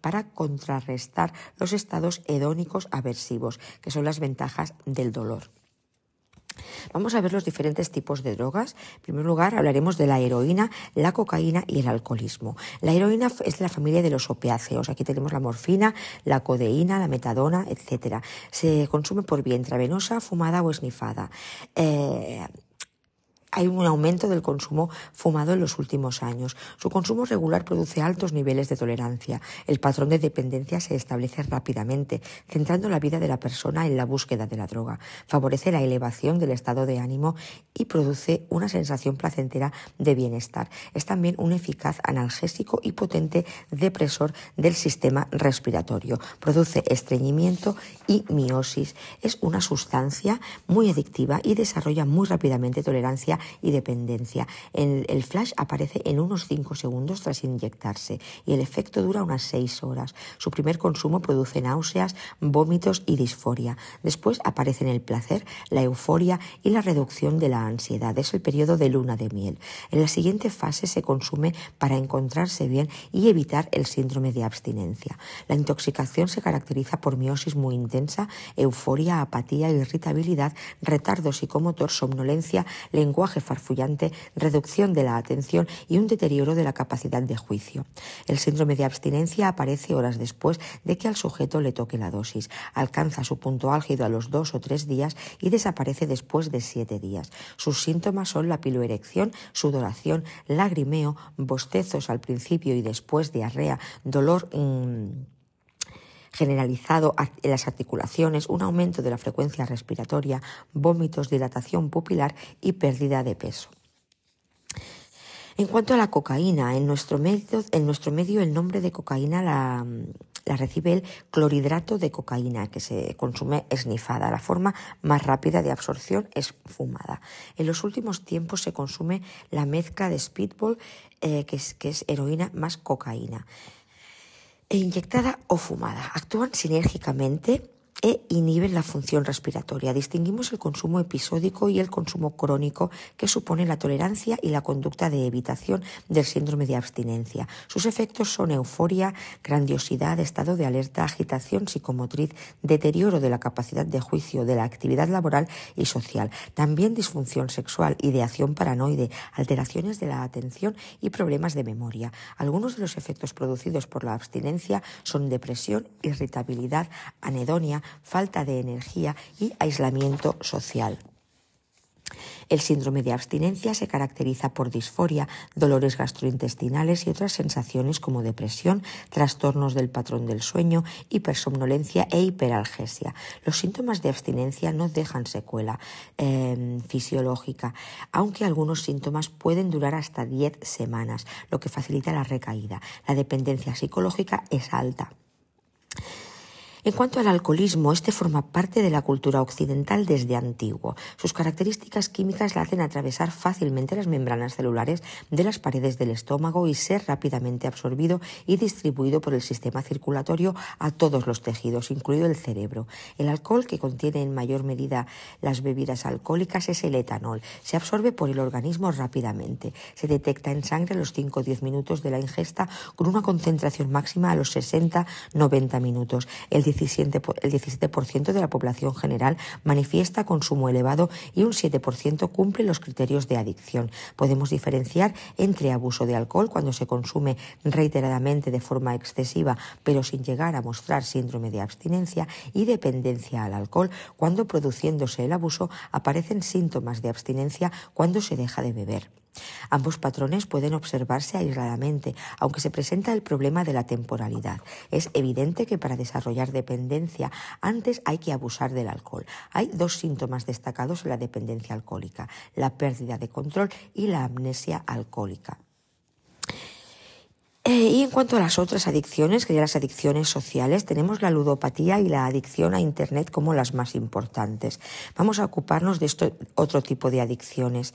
para contrarrestar los estados hedónicos aversivos, que son las ventajas del dolor. Vamos a ver los diferentes tipos de drogas. En primer lugar, hablaremos de la heroína, la cocaína y el alcoholismo. La heroína es de la familia de los opiáceos. Aquí tenemos la morfina, la codeína, la metadona, etc. Se consume por vía intravenosa, fumada o esnifada. Eh, hay un aumento del consumo fumado en los últimos años. Su consumo regular produce altos niveles de tolerancia. El patrón de dependencia se establece rápidamente, centrando la vida de la persona en la búsqueda de la droga. Favorece la elevación del estado de ánimo y produce una sensación placentera de bienestar. Es también un eficaz analgésico y potente depresor del sistema respiratorio. Produce estreñimiento y miosis. Es una sustancia muy adictiva y desarrolla muy rápidamente tolerancia y dependencia. El, flash aparece en unos 5 segundos tras inyectarse y el efecto dura unas 6 horas. Su primer consumo produce náuseas, vómitos y disforia. Después aparecen el placer, la euforia y la reducción de la ansiedad. Es el periodo de luna de miel. En la siguiente fase se consume para encontrarse bien y evitar el síndrome de abstinencia. La intoxicación se caracteriza por miosis muy intensa, euforia, apatía, irritabilidad, retardo psicomotor, somnolencia, lenguaje farfullante, reducción de la atención y un deterioro de la capacidad de juicio. El síndrome de abstinencia aparece horas después de que al sujeto le toque la dosis. Alcanza su punto álgido a los dos o tres días y desaparece después de siete días. Sus síntomas son la piloerección, sudoración, lagrimeo, bostezos al principio y después diarrea, dolor. Mm, generalizado en las articulaciones, un aumento de la frecuencia respiratoria, vómitos, dilatación pupilar y pérdida de peso. En cuanto a la cocaína, en nuestro medio, el nombre de cocaína la, recibe el clorhidrato de cocaína, que se consume esnifada. La forma más rápida de absorción es fumada. En los últimos tiempos se consume la mezcla de speedball, eh, que es heroína más cocaína e inyectada o fumada. Actúan sinérgicamente e inhiben la función respiratoria. Distinguimos el consumo episódico y el consumo crónico que supone la tolerancia y la conducta de evitación del síndrome de abstinencia. Sus efectos son euforia, grandiosidad, estado de alerta, agitación psicomotriz, deterioro de la capacidad de juicio, de la actividad laboral y social. También disfunción sexual, ideación paranoide, alteraciones de la atención y problemas de memoria. Algunos de los efectos producidos por la abstinencia son depresión, irritabilidad, anedonia, falta de energía y aislamiento social. El síndrome de abstinencia se caracteriza por disforia, dolores gastrointestinales y otras sensaciones como depresión, trastornos del patrón del sueño, hipersomnolencia e hiperalgesia. Los síntomas de abstinencia no dejan secuela em, fisiológica, aunque algunos síntomas pueden durar hasta 10 semanas, lo que facilita la recaída. La dependencia psicológica es alta. En cuanto al alcoholismo, este forma parte de la cultura occidental desde antiguo. Sus características químicas la hacen atravesar fácilmente las membranas celulares de las paredes del estómago y ser rápidamente absorbido y distribuido por el sistema circulatorio a todos los tejidos, incluido el cerebro. El alcohol, que contiene en mayor medida las bebidas alcohólicas, es el etanol. Se absorbe por el organismo rápidamente. Se detecta en sangre a los 5 o 10 minutos de la ingesta con una concentración máxima a los 60-90 minutos. El 17% de la población general manifiesta consumo elevado y un 7% cumple los criterios de adicción. Podemos diferenciar entre abuso de alcohol cuando se consume reiteradamente de forma excesiva pero sin llegar a mostrar síndrome de abstinencia y dependencia al alcohol cuando produciéndose el abuso aparecen síntomas de abstinencia cuando se deja de beber. Ambos patrones pueden observarse aisladamente, aunque se presenta el problema de la temporalidad. Es evidente que para desarrollar dependencia antes hay que abusar del alcohol. Hay dos síntomas destacados en la dependencia alcohólica, la pérdida de control y la amnesia alcohólica. Eh, y en cuanto a las otras adicciones, que ya las adicciones sociales, tenemos la ludopatía y la adicción a Internet como las más importantes. Vamos a ocuparnos de este otro tipo de adicciones.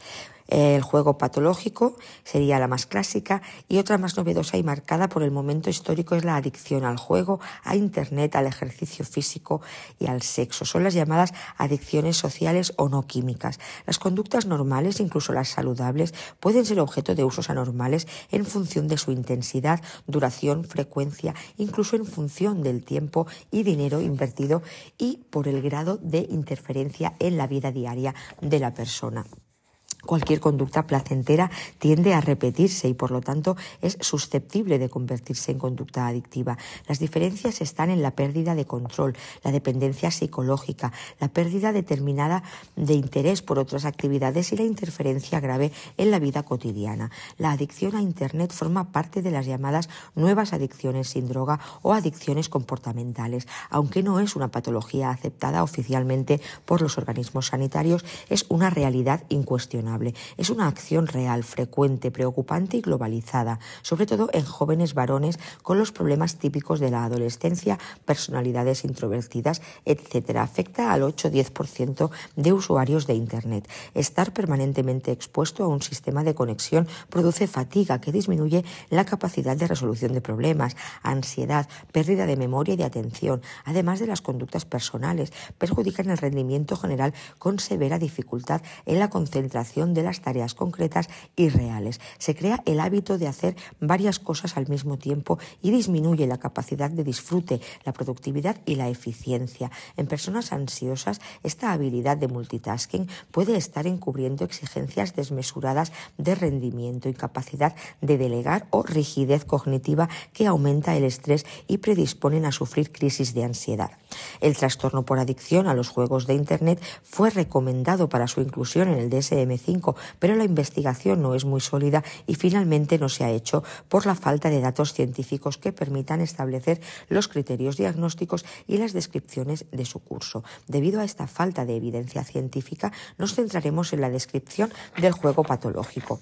El juego patológico sería la más clásica y otra más novedosa y marcada por el momento histórico es la adicción al juego, a Internet, al ejercicio físico y al sexo. Son las llamadas adicciones sociales o no químicas. Las conductas normales, incluso las saludables, pueden ser objeto de usos anormales en función de su intensidad, duración, frecuencia, incluso en función del tiempo y dinero invertido y por el grado de interferencia en la vida diaria de la persona. Cualquier conducta placentera tiende a repetirse y por lo tanto es susceptible de convertirse en conducta adictiva. Las diferencias están en la pérdida de control, la dependencia psicológica, la pérdida determinada de interés por otras actividades y la interferencia grave en la vida cotidiana. La adicción a Internet forma parte de las llamadas nuevas adicciones sin droga o adicciones comportamentales. Aunque no es una patología aceptada oficialmente por los organismos sanitarios, es una realidad incuestionable. Es una acción real, frecuente, preocupante y globalizada, sobre todo en jóvenes varones con los problemas típicos de la adolescencia, personalidades introvertidas, etc. Afecta al 8-10% de usuarios de Internet. Estar permanentemente expuesto a un sistema de conexión produce fatiga que disminuye la capacidad de resolución de problemas, ansiedad, pérdida de memoria y de atención, además de las conductas personales, perjudican el rendimiento general con severa dificultad en la concentración de las tareas concretas y reales. Se crea el hábito de hacer varias cosas al mismo tiempo y disminuye la capacidad de disfrute, la productividad y la eficiencia. En personas ansiosas, esta habilidad de multitasking puede estar encubriendo exigencias desmesuradas de rendimiento, incapacidad de delegar o rigidez cognitiva que aumenta el estrés y predisponen a sufrir crisis de ansiedad. El trastorno por adicción a los juegos de Internet fue recomendado para su inclusión en el DSM-5 pero la investigación no es muy sólida y finalmente no se ha hecho por la falta de datos científicos que permitan establecer los criterios diagnósticos y las descripciones de su curso. Debido a esta falta de evidencia científica, nos centraremos en la descripción del juego patológico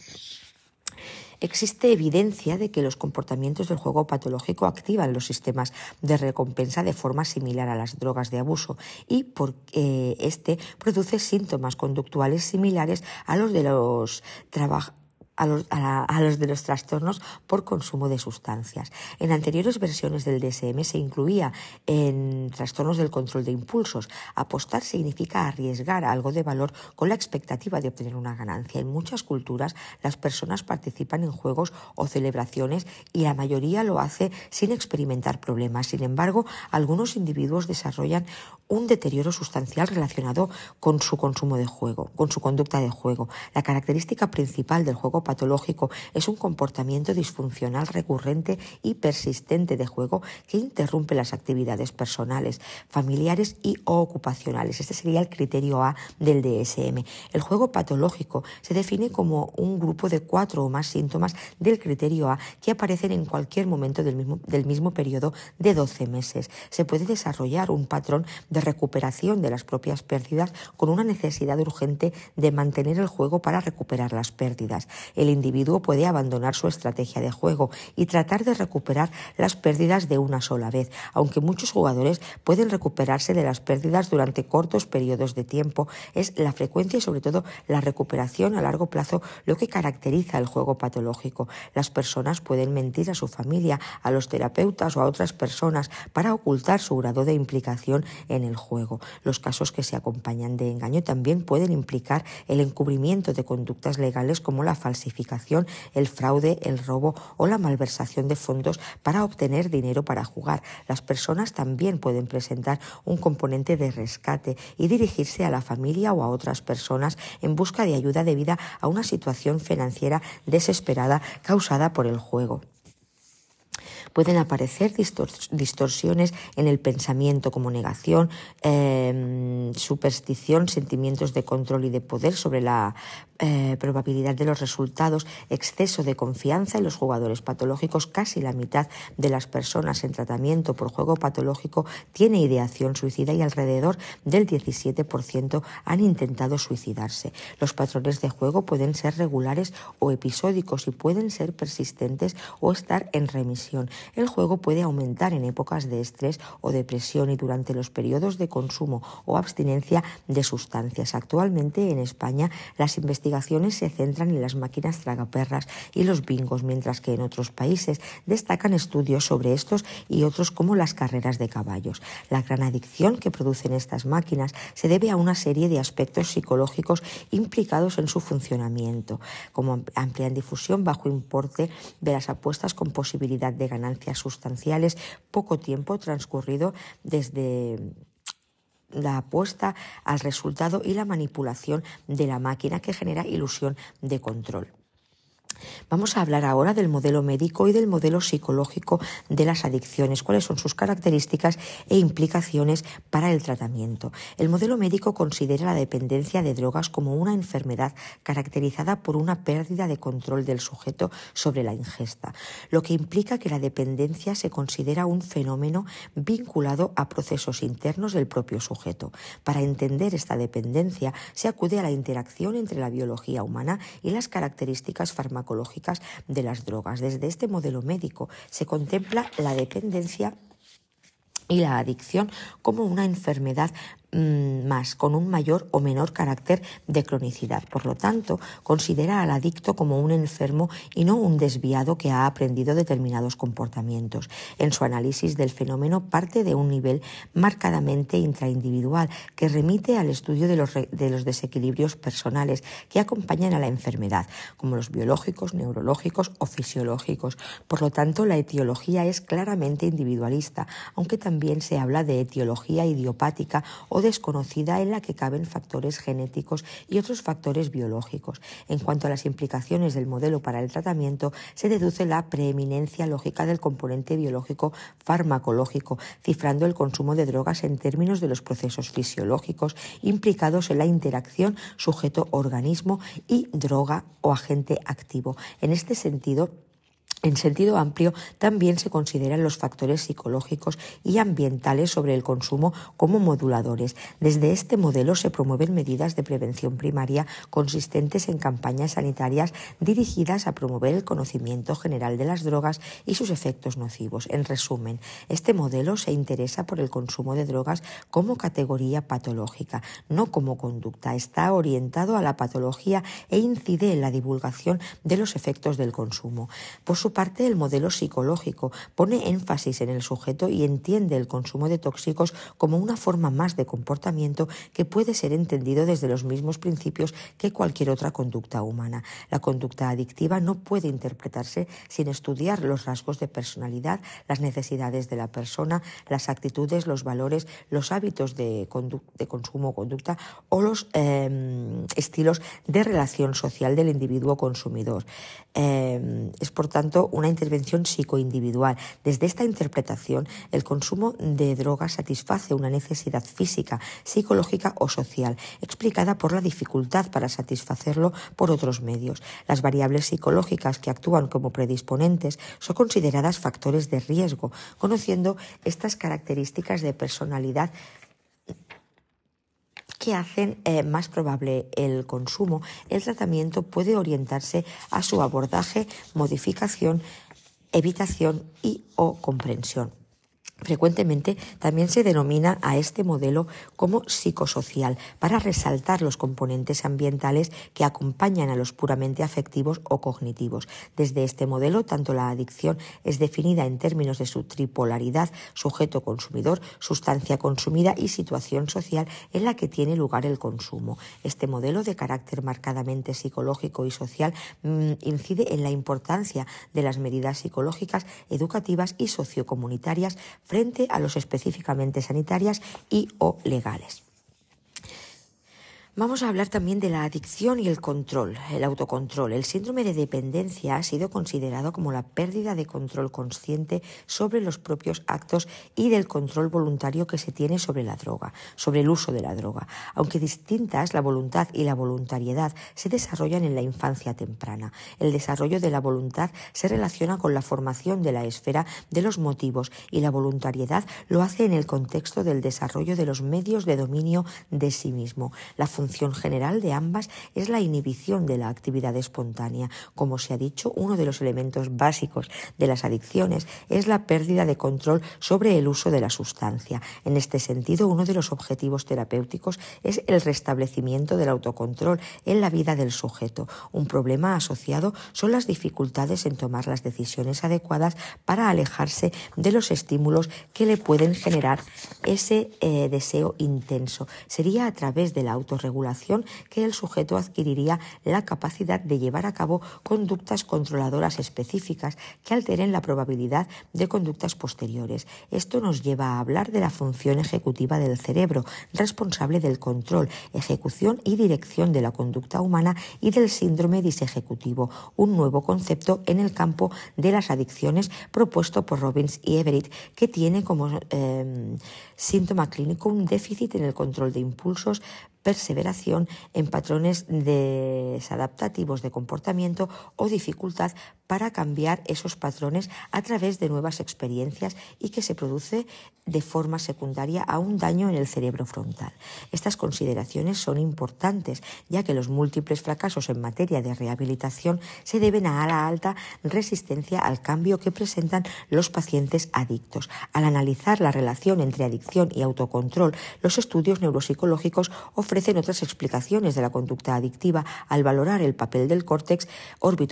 existe evidencia de que los comportamientos del juego patológico activan los sistemas de recompensa de forma similar a las drogas de abuso y porque este produce síntomas conductuales similares a los de los trabajadores a los, de los trastornos por consumo de sustancias. En anteriores versiones del DSM se incluía en trastornos del control de impulsos. Apostar significa arriesgar algo de valor con la expectativa de obtener una ganancia. En muchas culturas las personas participan en juegos o celebraciones y la mayoría lo hace sin experimentar problemas. Sin embargo, algunos individuos desarrollan un deterioro sustancial relacionado con su consumo de juego, con su conducta de juego. La característica principal del juego patológico es un comportamiento disfuncional recurrente y persistente de juego que interrumpe las actividades personales, familiares y ocupacionales. Este sería el criterio A del DSM. El juego patológico se define como un grupo de cuatro o más síntomas del criterio A que aparecen en cualquier momento del mismo, del mismo periodo de 12 meses. Se puede desarrollar un patrón de recuperación de las propias pérdidas con una necesidad urgente de mantener el juego para recuperar las pérdidas. El individuo puede abandonar su estrategia de juego y tratar de recuperar las pérdidas de una sola vez, aunque muchos jugadores pueden recuperarse de las pérdidas durante cortos periodos de tiempo. Es la frecuencia y sobre todo la recuperación a largo plazo lo que caracteriza el juego patológico. Las personas pueden mentir a su familia, a los terapeutas o a otras personas para ocultar su grado de implicación en el juego. Los casos que se acompañan de engaño también pueden implicar el encubrimiento de conductas legales como la falsificación, el fraude, el robo o la malversación de fondos para obtener dinero para jugar. Las personas también pueden presentar un componente de rescate y dirigirse a la familia o a otras personas en busca de ayuda debida a una situación financiera desesperada causada por el juego pueden aparecer distorsiones en el pensamiento como negación, em, superstición, sentimientos de control y de poder sobre la eh, probabilidad de los resultados, exceso de confianza en los jugadores patológicos. Casi la mitad de las personas en tratamiento por juego patológico tiene ideación suicida y alrededor del 17% han intentado suicidarse. Los patrones de juego pueden ser regulares o episódicos y pueden ser persistentes o estar en remisión. El juego puede aumentar en épocas de estrés o depresión y durante los periodos de consumo o abstinencia de sustancias. Actualmente en España las investigaciones se centran en las máquinas tragaperras y los bingos, mientras que en otros países destacan estudios sobre estos y otros como las carreras de caballos. La gran adicción que producen estas máquinas se debe a una serie de aspectos psicológicos implicados en su funcionamiento, como amplia difusión bajo importe de las apuestas con posibilidad de ganancias sustanciales, poco tiempo transcurrido desde la apuesta al resultado y la manipulación de la máquina que genera ilusión de control. Vamos a hablar ahora del modelo médico y del modelo psicológico de las adicciones, cuáles son sus características e implicaciones para el tratamiento. El modelo médico considera la dependencia de drogas como una enfermedad caracterizada por una pérdida de control del sujeto sobre la ingesta, lo que implica que la dependencia se considera un fenómeno vinculado a procesos internos del propio sujeto. Para entender esta dependencia se acude a la interacción entre la biología humana y las características farmacológicas de las drogas. Desde este modelo médico se contempla la dependencia y la adicción como una enfermedad más, con un mayor o menor carácter de cronicidad. Por lo tanto, considera al adicto como un enfermo y no un desviado que ha aprendido determinados comportamientos. En su análisis del fenómeno parte de un nivel marcadamente intraindividual que remite al estudio de los, de los desequilibrios personales que acompañan a la enfermedad, como los biológicos, neurológicos o fisiológicos. Por lo tanto, la etiología es claramente individualista, aunque también se habla de etiología idiopática o desconocida en la que caben factores genéticos y otros factores biológicos. En cuanto a las implicaciones del modelo para el tratamiento, se deduce la preeminencia lógica del componente biológico farmacológico, cifrando el consumo de drogas en términos de los procesos fisiológicos implicados en la interacción sujeto-organismo y droga o agente activo. En este sentido, En sentido amplio, también se consideran los factores psicológicos y ambientales sobre el consumo como moduladores. Desde este modelo se promueven medidas de prevención primaria consistentes en campañas sanitarias dirigidas a promover el conocimiento general de las drogas y sus efectos nocivos. En resumen, este modelo se interesa por el consumo de drogas como categoría patológica, no como conducta. Está orientado a la patología e incide en la divulgación de los efectos del consumo. Por su parte, el modelo psicológico pone énfasis en el sujeto y entiende el consumo de tóxicos como una forma más de comportamiento que puede ser entendido desde los mismos principios que cualquier otra conducta humana. La conducta adictiva no puede interpretarse sin estudiar los rasgos de personalidad, las necesidades de la persona, las actitudes, los valores, los hábitos de, consumo o conducta o los em, estilos de relación social del individuo consumidor. Em, es, por tanto, una intervención psicoindividual. Desde esta interpretación, el consumo de drogas satisface una necesidad física, psicológica o social, explicada por la dificultad para satisfacerlo por otros medios. Las variables psicológicas que actúan como predisponentes son consideradas factores de riesgo. Conociendo estas características de personalidad, que hacen eh, más probable el consumo, el tratamiento puede orientarse a su abordaje, modificación, evitación y o comprensión. Frecuentemente también se denomina a este modelo como psicosocial para resaltar los componentes ambientales que acompañan a los puramente afectivos o cognitivos. Desde este modelo, tanto la adicción es definida en términos de su tripolaridad, sujeto consumidor, sustancia consumida y situación social en la que tiene lugar el consumo. Este modelo de carácter marcadamente psicológico y social mm, incide en la importancia de las medidas psicológicas, educativas y sociocomunitarias frente a los específicamente sanitarias y o legales. Vamos a hablar también de la adicción y el control, el autocontrol. El síndrome de dependencia ha sido considerado como la pérdida de control consciente sobre los propios actos y del control voluntario que se tiene sobre la droga, sobre el uso de la droga. Aunque distintas, la voluntad y la voluntariedad se desarrollan en la infancia temprana. El desarrollo de la voluntad se relaciona con la formación de la esfera de los motivos y la voluntariedad lo hace en el contexto del desarrollo de los medios de dominio de sí mismo. Función general de ambas es la inhibición de la actividad espontánea. Como se ha dicho, uno de los elementos básicos de las adicciones es la pérdida de control sobre el uso de la sustancia. En este sentido, uno de los objetivos terapéuticos es el restablecimiento del autocontrol en la vida del sujeto. Un problema asociado son las dificultades en tomar las decisiones adecuadas para alejarse de los estímulos que le pueden generar ese eh, deseo intenso. Sería a través de la autorregulación que el sujeto adquiriría la capacidad de llevar a cabo conductas controladoras específicas que alteren la probabilidad de conductas posteriores. Esto nos lleva a hablar de la función ejecutiva del cerebro, responsable del control, ejecución y dirección de la conducta humana y del síndrome disejecutivo, un nuevo concepto en el campo de las adicciones propuesto por Robbins y Everett, que tiene como eh, síntoma clínico un déficit en el control de impulsos, perseveración en patrones desadaptativos de comportamiento o dificultad para cambiar esos patrones a través de nuevas experiencias y que se produce de forma secundaria a un daño en el cerebro frontal. Estas consideraciones son importantes ya que los múltiples fracasos en materia de rehabilitación se deben a la alta resistencia al cambio que presentan los pacientes adictos. Al analizar la relación entre adicción y autocontrol, los estudios neuropsicológicos ofrecen ofrecen otras explicaciones de la conducta adictiva al valorar el papel del córtex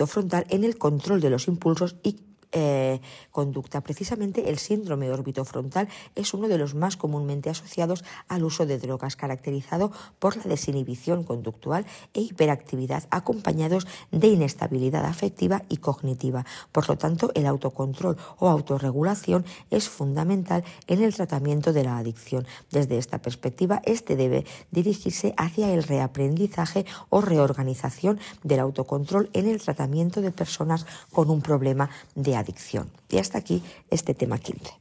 frontal en el control de los impulsos y eh, conducta. Precisamente el síndrome orbitofrontal es uno de los más comúnmente asociados al uso de drogas, caracterizado por la desinhibición conductual e hiperactividad, acompañados de inestabilidad afectiva y cognitiva. Por lo tanto, el autocontrol o autorregulación es fundamental en el tratamiento de la adicción. Desde esta perspectiva, este debe dirigirse hacia el reaprendizaje o reorganización del autocontrol en el tratamiento de personas con un problema de adicción. Y hasta aquí este tema 15.